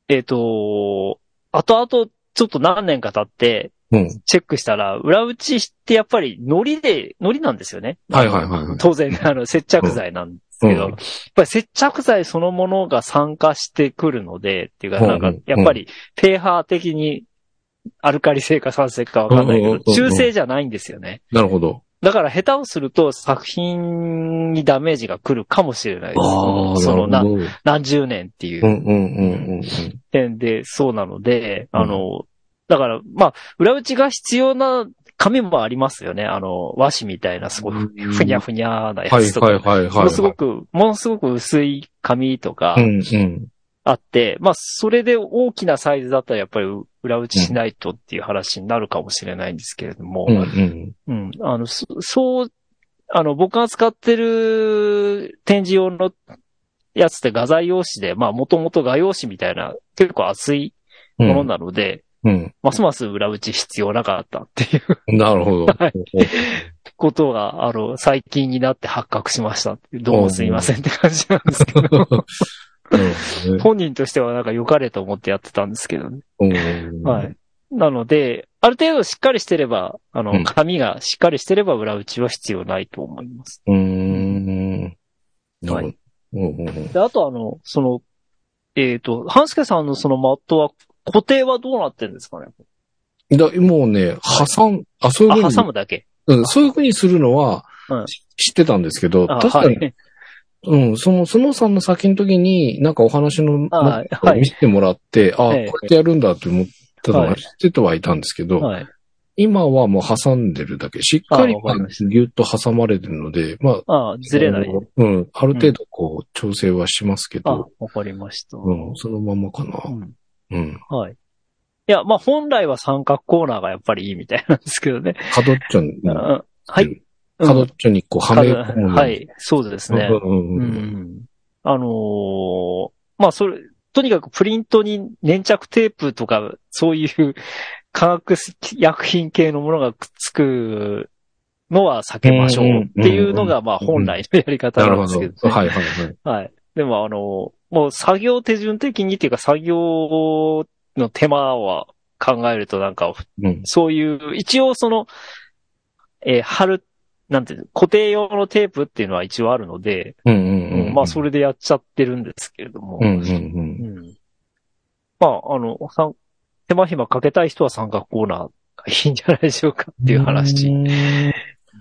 Speaker 2: えっ、と、後々ちょっと何年か経って、
Speaker 3: うん。
Speaker 2: チェックしたら、裏打ちってやっぱりノリで、ノリなんですよね。
Speaker 3: はいはいはいはい。
Speaker 2: 当然、あの、接着剤なんですけど、
Speaker 3: うん
Speaker 2: やっぱり接着剤そのものが酸化してくるので、っていうか、
Speaker 3: うん
Speaker 2: なんか、やっぱり、ペーハー的に、アルカリ性か酸性かわかんないけど中性じゃないんですよね。
Speaker 3: なるほど。
Speaker 2: だから、下手をすると作品にダメージが来るかもしれないです。その。何十年っていううん
Speaker 3: うんうんうん
Speaker 2: 点でそうなので、
Speaker 3: うん
Speaker 2: あの、だから、まあ、裏打ちが必要な紙もありますよね。あの、和紙みたいな、すごい
Speaker 3: うん
Speaker 2: ふにゃふにゃなや
Speaker 3: はい
Speaker 2: つとか。
Speaker 3: はいはいはい。
Speaker 2: ものすごく、ものすごく薄い紙とか
Speaker 3: うんうん。
Speaker 2: あって、まあ、それで大きなサイズだったらやっぱり裏打ちしないとっていう話になるかもしれないんですけれども、
Speaker 3: うんうん。
Speaker 2: うん、あの、そそう、あの、僕が使ってる展示用のやつって画材用紙で、まあ、もともと画用紙みたいな結構厚いものなので、
Speaker 3: うん。
Speaker 2: ますます裏打ち必要なかったっていう
Speaker 3: なるほど。
Speaker 2: はいことが、あの、最近になって発覚しました。どうもすいませんって感じなんですけど、
Speaker 3: うん
Speaker 2: 本人としてはなんか良かれと思ってやってたんですけどね。
Speaker 3: うん
Speaker 2: はい。なので、ある程度しっかりしてれば、あの、
Speaker 3: うん
Speaker 2: 紙がしっかりしてれば裏打ちは必要ないと思います。
Speaker 3: うーん。
Speaker 2: はい。
Speaker 3: うんうんうん
Speaker 2: で、あとあの、その、えっ、と、半助さんのそのマットは、固定はどうなってるんですかね？
Speaker 3: だもうね、挟ん、あ、そういうふう
Speaker 2: あ、
Speaker 3: に、
Speaker 2: 挟むだけ。
Speaker 3: うんそういうふうにするのは
Speaker 2: うん、
Speaker 3: 知ってたんですけど、
Speaker 2: あ
Speaker 3: 確かに、
Speaker 2: はい。
Speaker 3: うん、その、そのさんの先の時に、なんかお話の、
Speaker 2: はい
Speaker 3: 見せてもらって、あ、こう
Speaker 2: ええ
Speaker 3: やってやるんだって思ってたの
Speaker 2: は
Speaker 3: はい知っててはいたんですけど、
Speaker 2: はい。
Speaker 3: 今はもう挟んでるだけ、しっかりぎゅっと挟まれてるので、まあ、
Speaker 2: あずれない。
Speaker 3: うん、ある程度こう、調整はしますけ
Speaker 2: あ
Speaker 3: ど、、
Speaker 2: わかりました。
Speaker 3: うん、そのままかな
Speaker 2: う。ん
Speaker 3: うん。
Speaker 2: はい。いや、まあ本来は三角コーナーがやっぱりいいみたいなんですけどね。
Speaker 3: 角っちょに、
Speaker 2: うんはい。
Speaker 3: 角っちょにこう、はめ込む。
Speaker 2: はい。そうですね。
Speaker 3: うんうん。
Speaker 2: あのーまあそれ、とにかくプリントに粘着テープとか、そういう化学薬品系のものがくっつくのは避けましょうっていうのが、まあ本来のやり方。
Speaker 3: な
Speaker 2: んですけど、ね。
Speaker 3: はいはいはい。
Speaker 2: はい。でもあの、もう作業手順的にっていうか作業の手間は考えるとなんか、
Speaker 3: うん。
Speaker 2: そういう、一応その、えー貼る、なんていうの、固定用のテープっていうのは一応あるので。まあそれでやっちゃってるんですけれども、まあ、あの、さ手間暇かけたい人は三角コーナーがいいんじゃないでしょうかっていう話
Speaker 3: うん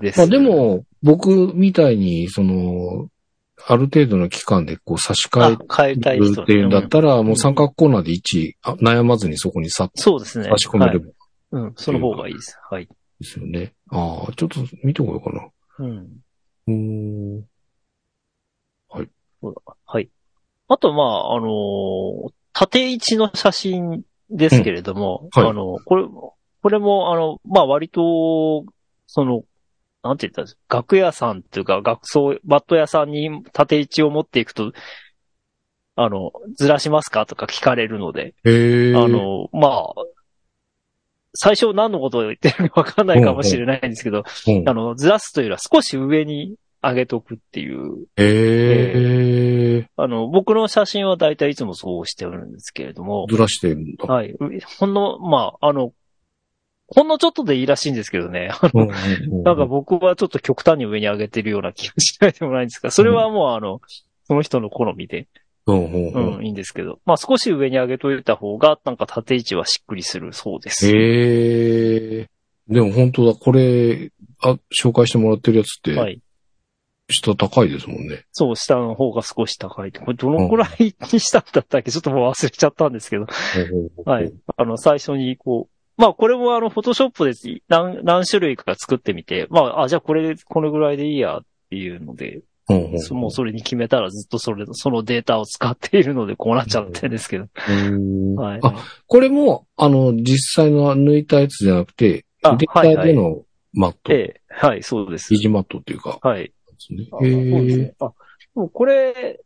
Speaker 2: です。
Speaker 3: まあで、も、僕みたいに、その、ある程度の期間でこう差し替
Speaker 2: え
Speaker 3: るっていうんだったら、も
Speaker 2: ん
Speaker 3: う三角コーナーで1位、あ悩まずにそこにさ
Speaker 2: そうですね。
Speaker 3: 差し込めればいい
Speaker 2: はいうん、その方がいいです。はい。
Speaker 3: ですよね。ああ、ちょっと見てこようかな。
Speaker 2: うん。
Speaker 3: うーん。
Speaker 2: そうだはい。あと、まあ、あのー縦位置の写真ですけれども、
Speaker 3: うんはい
Speaker 2: あの、これ、これも、あの、まあ、割と、その、なんて言ったんです楽屋さんっていうか、学装、バット屋さんに縦位置を持っていくと、あの、ずらしますか？とか聞かれるので、
Speaker 3: へえ。
Speaker 2: あ、の、まあ、最初何のことを言ってるかわかんないかもしれないんですけど、
Speaker 3: うん
Speaker 2: あの、ずらすというよりは少し上に上げとくっていう
Speaker 3: へえ。
Speaker 2: あの、僕の写真は大体いつもそうしてるんですけれども、
Speaker 3: ずらしてるんだ。
Speaker 2: はい。ほんの、まあ、あの、ほんのちょっとでいいらしいんですけどね。あの
Speaker 3: うんうんうん
Speaker 2: なんか僕はちょっと極端に上に上げてるような気がしないでもないんですが、それはもうあの、その人の好みで。
Speaker 3: うんうんうん
Speaker 2: うん、いいんですけど。まあ少し上に上げといた方が、なんか縦位置はしっくりするそうです。
Speaker 3: へえ。でも本当だ、これ、あ、紹介してもらってるやつって、
Speaker 2: はい。
Speaker 3: 下高いですもんね。
Speaker 2: そう、下の方が少し高い。これどのくらいにしたんだったっけ？ちょっともう忘れちゃったんですけど。はい。。あの、最初にこう、まあこれもあの、フォトショップで何、何種類か作ってみて、まあ、あ、じゃあこれ、このぐらいでいいやっていうので、
Speaker 3: うんうんうん
Speaker 2: もうそれに決めたらずっとそれ、そのデータを使っているのでこうなっちゃってるんですけど。
Speaker 3: うん
Speaker 2: はい。
Speaker 3: あ、これも、あの、実際の抜いたやつじゃなくて、
Speaker 2: あ
Speaker 3: データでのマット、
Speaker 2: ええ、はい、そうです
Speaker 3: 疑。似マットっていうか、
Speaker 2: はい。あそうですね。あ、もうこれ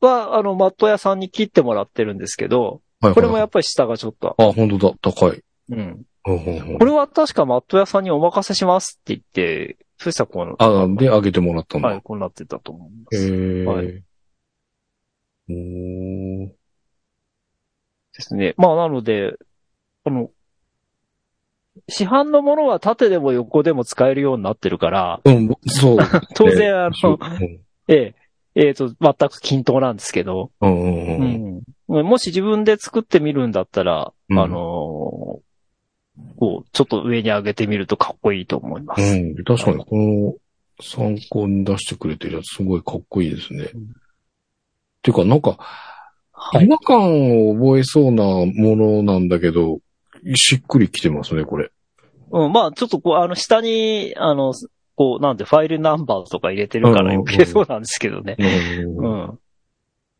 Speaker 2: は、あの、マット屋さんに切ってもらってるんですけど、
Speaker 3: はいはい
Speaker 2: これもやっぱり下がちょっと、
Speaker 3: あ、本当だ、高い。
Speaker 2: うん。これは確かマット屋さんにお任せしますって言って、そしたらこう、
Speaker 3: あ、で、上げてもらったんだ。
Speaker 2: はい、こうなってたと思いま
Speaker 3: へ
Speaker 2: す。
Speaker 3: え。
Speaker 2: はい
Speaker 3: おー
Speaker 2: ですね。まあ、なので、あの、市販のものは縦でも横でも使えるようになってるから、
Speaker 3: うん、そう。
Speaker 2: 当然、あの、ええ、ええと、全く均等なんですけど、
Speaker 3: うんうん。
Speaker 2: もし自分で作ってみるんだったら、
Speaker 3: うん
Speaker 2: あのーこう、ちょっと上に上げてみるとかっこいいと思います。
Speaker 3: うん、確かに、この参考に出してくれてるやつすごいかっこいいですね。
Speaker 2: うん
Speaker 3: っていうか、なんか、
Speaker 2: はい。
Speaker 3: 違和感を覚えそうなものなんだけど、しっくりきてますね、これ。
Speaker 2: うん、まあ、ちょっとこう、あの、下に、あの、こう、なんで、ファイルナンバーとか入れてるから余計そうなんですけどね。
Speaker 3: うん
Speaker 2: うん。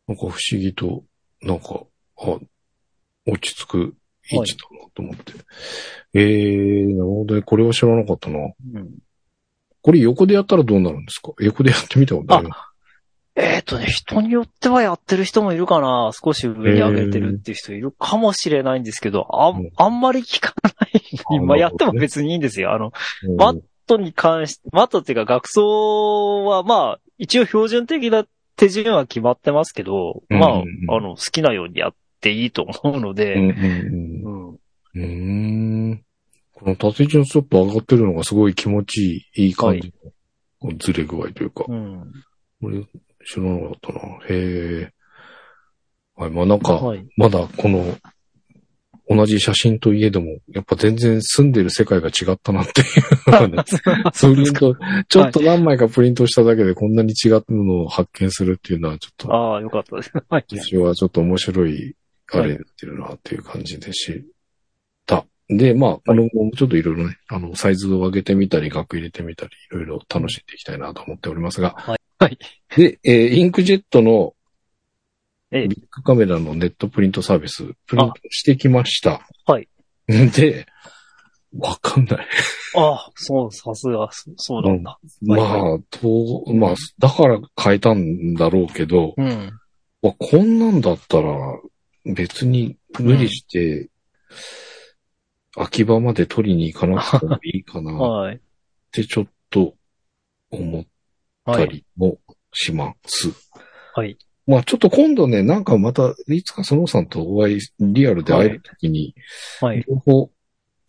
Speaker 3: なんか不思議と、なんか、あ、落ち着く位置だなと思って。えー、なるほどね。これは知らなかったな。
Speaker 2: うん
Speaker 3: これ横でやったらどうなるんですか？横でやってみたことある？
Speaker 2: えっ、とね、rito によってはやってる人もいるかな少し上に上げてるっていう人いるかもしれないんですけど、ああんまり聞かない。
Speaker 3: あ
Speaker 2: まあ、やっても別にいいんですよ。あの、
Speaker 3: うん
Speaker 2: マットに関し、マットっていうか学装はまあ、一応標準的な手順は決まってますけど、
Speaker 3: うん
Speaker 2: まあ、
Speaker 3: うんうん
Speaker 2: あの、好きなようにやっていいと思うので、
Speaker 3: うんうん。この縦位置のストップ上がってるのがすごい気持ちいい、いい感じの、こうずれ具合というか。
Speaker 2: うん。
Speaker 3: 知らなかったな。へえ。はい、まあなんか、
Speaker 2: はい。
Speaker 3: まだこの、同じ写真といえども、やっぱ全然住んでる世界が違ったなっていうのがねプリント、ちょっと何枚かプリントしただけでこんなに違うのを発見するっていうのはちょっと、
Speaker 2: ああ、よかったです。はい。
Speaker 3: 私はちょっと面白い、あれになってるなっていう感じでした。で、まあ、あの、ちょっといろいろね、あの、サイズを上げてみたり、額入れてみたり、いろいろ楽しんでいきたいなと思っておりますが。
Speaker 2: はいはい
Speaker 3: で、えーインクジェットの
Speaker 2: ええ
Speaker 3: ビッグカメラのネットプリントサービス、プリントしてきました。
Speaker 2: はい。
Speaker 3: で、わかんない。
Speaker 2: ああ、そう、さすが、そそうなんだ。
Speaker 3: まあ、と、まあ、だから変えたんだろうけど、
Speaker 2: うん。
Speaker 3: わこんなんだったら、別に無理して、秋葉まで取りに行かなくてもいいかなっ
Speaker 2: はい。
Speaker 3: てちょっと思った
Speaker 2: はい。
Speaker 3: りもします。
Speaker 2: はい。
Speaker 3: まあちょっと今度ね、なんかまた、いつかそのさんとお会い、リアルで会えるときに、
Speaker 2: はい。
Speaker 3: 両方、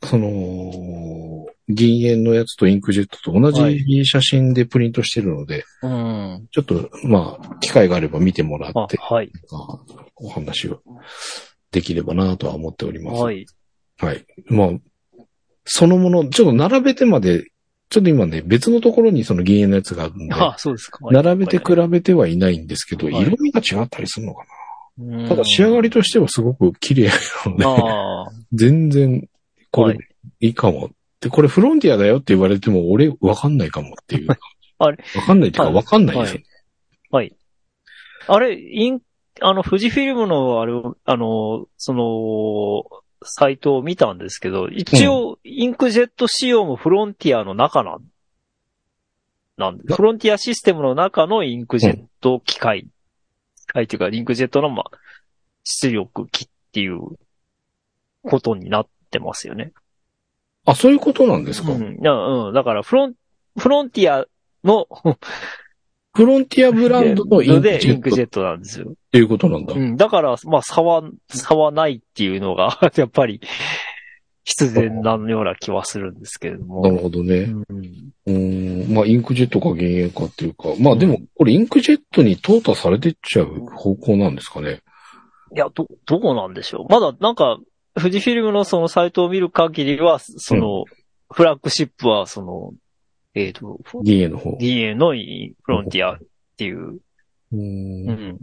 Speaker 3: その、銀塩のやつとインクジェットと同
Speaker 2: はい
Speaker 3: じ写真でプリントしてるので、
Speaker 2: うん。
Speaker 3: ちょっと、まあ、機会があれば見てもら
Speaker 2: あ
Speaker 3: って、
Speaker 2: はい。
Speaker 3: あお話をできればなとは思っております。
Speaker 2: はい。
Speaker 3: はい。まあ、そのもの、ちょっと並べてまで、ちょっと今ね、別のところにその銀塩のやつがあるんで、
Speaker 2: あそうですか。
Speaker 3: 並べて比べてはいないんですけど、
Speaker 2: はい
Speaker 3: 色味が違ったりするのか
Speaker 2: うん
Speaker 3: な。ただ仕上がりとしてはすごく綺麗なので。全然、こ
Speaker 2: は
Speaker 3: れ、いいかも。で、これフロンティアだよって言われても、俺、わかんないかもっていう。
Speaker 2: あれ？
Speaker 3: わかんないっていうか、
Speaker 2: はい
Speaker 3: わかんないですよ。
Speaker 2: はい。あれ、イン、あの、富士フィルムの、あれを、あの、その、サイトを見たんですけど、一応、インクジェット仕様もフロンティアの中なん、なんで、
Speaker 3: な
Speaker 2: フロンティアシステムの中のインクジェット機械、機械っていうか、インクジェットの、まあ、出力機っていうことになってますよね。
Speaker 3: あ、そういうことなんですか、
Speaker 2: うん。うん。だから、フロン、フロンティアの、
Speaker 3: フロンティアブランドのインク
Speaker 2: で
Speaker 3: ジェットっ
Speaker 2: インクジェットなんですよ。
Speaker 3: ていうことなんだ。
Speaker 2: うん。だから、まあ、差は、差はないっていうのが、やっぱり、必然なような気はするんですけれども。
Speaker 3: なるほどね。
Speaker 2: うん
Speaker 3: うん。まあ、インクジェットか幻影かっていうか。まあでも、これインクジェットに淘汰されてっちゃう方向なんですかね？
Speaker 2: いや、ど、どうなんでしょう。まだなんか、富士フィルムのそのサイトを見る限りは、その、フラッグシップはその、えっ、と、
Speaker 3: DA の方。
Speaker 2: DA のフロンティアっていう、
Speaker 3: うん。
Speaker 2: うん、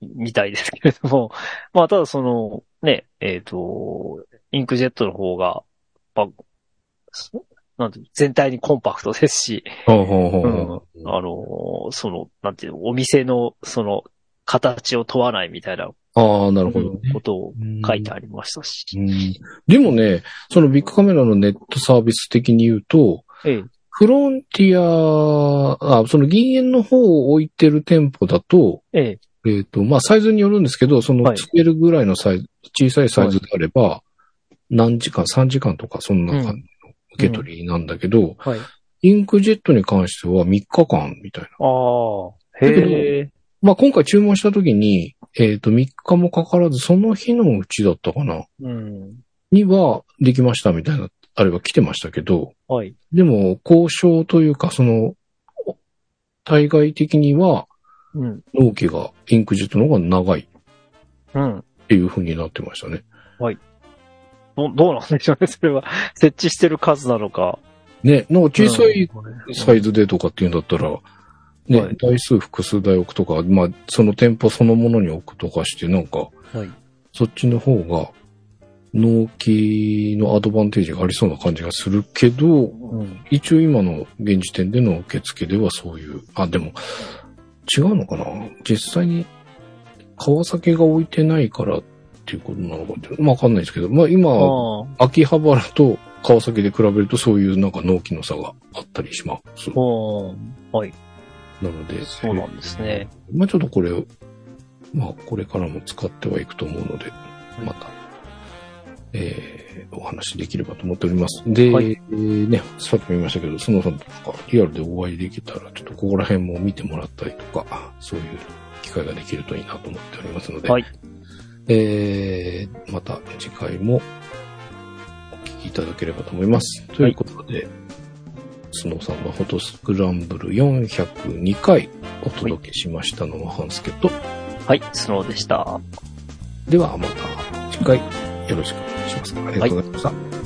Speaker 2: みたいですけれども、まあ、ただその、ね、えっ、と、インクジェットの方が、まあそなんて全体にコンパクトですし、
Speaker 3: あ
Speaker 2: の、その、なんていうの、お店の、その、形を問わないみたいな
Speaker 3: ああ、なるほど。
Speaker 2: ことを書いてありましたし。
Speaker 3: うん。でもね、そのビッグカメラのネットサービス的に言うと、
Speaker 2: ええ、
Speaker 3: フロンティア、あ、その銀円の方を置いてる店舗だと、
Speaker 2: ええ、
Speaker 3: えっ、と、まあ、サイズによるんですけど、その
Speaker 2: はい。
Speaker 3: つけるぐらいのサイズ、小さいサイズであれば、何時間、3時間とか、そんな感じの受け取りなんだけど、
Speaker 2: はい。
Speaker 3: インクジェットに関しては3日間みたいな。
Speaker 2: ああ、へえ、
Speaker 3: まあ、今回注文した時に、えっ、と、3日もかからず、その日のうちだったかな
Speaker 2: うん。
Speaker 3: には、できましたみたいな、あれは来てましたけど、
Speaker 2: はい。
Speaker 3: でも、交渉というか、その、対外的には、
Speaker 2: うん。
Speaker 3: 納期がインクジェットの方が長いっ
Speaker 2: うん。
Speaker 3: ていう風になってましたね。
Speaker 2: どどうなんでしょうね、それは。設置してる数なのか。
Speaker 3: ね、なんか小さい
Speaker 2: うん
Speaker 3: サイズでとかっていうんだったら、ね、
Speaker 2: はい
Speaker 3: 台数複数台置くとか、まあ、その店舗そのものに置くとかして、なんか、
Speaker 2: はい。
Speaker 3: そっちの方が、納期のアドバンテージがありそうな感じがするけど、
Speaker 2: うん。
Speaker 3: 一応今の現時点での受付ではそういう、あ、でも、違うのかな？実際に、川崎が置いてないからっていうことなのかって、まあわかんないですけど、まあ今。秋葉原と川崎で比べるとそういうなんか納期の差があったりします。
Speaker 2: うん。はい。
Speaker 3: なので、
Speaker 2: そうなんですね。
Speaker 3: まあちょっとこれ、まあこれからも使ってはいくと思うので、また、えー、お話できればと思っております。で、
Speaker 2: はい
Speaker 3: えーね、さっきも言いましたけど、スノーさんとかリアルでお会いできたら、ちょっとここら辺も見てもらったりとか、そういう機会ができるといいなと思っておりますので、
Speaker 2: はい。
Speaker 3: えー、また次回もお聞きいただければと思います。ということで、スノーさんのフォトスクランブル402回お届けしましたのはハンスケと、
Speaker 2: はい、スノーでした。
Speaker 3: ではまた次回よろしくお願いします。ありがとうございました。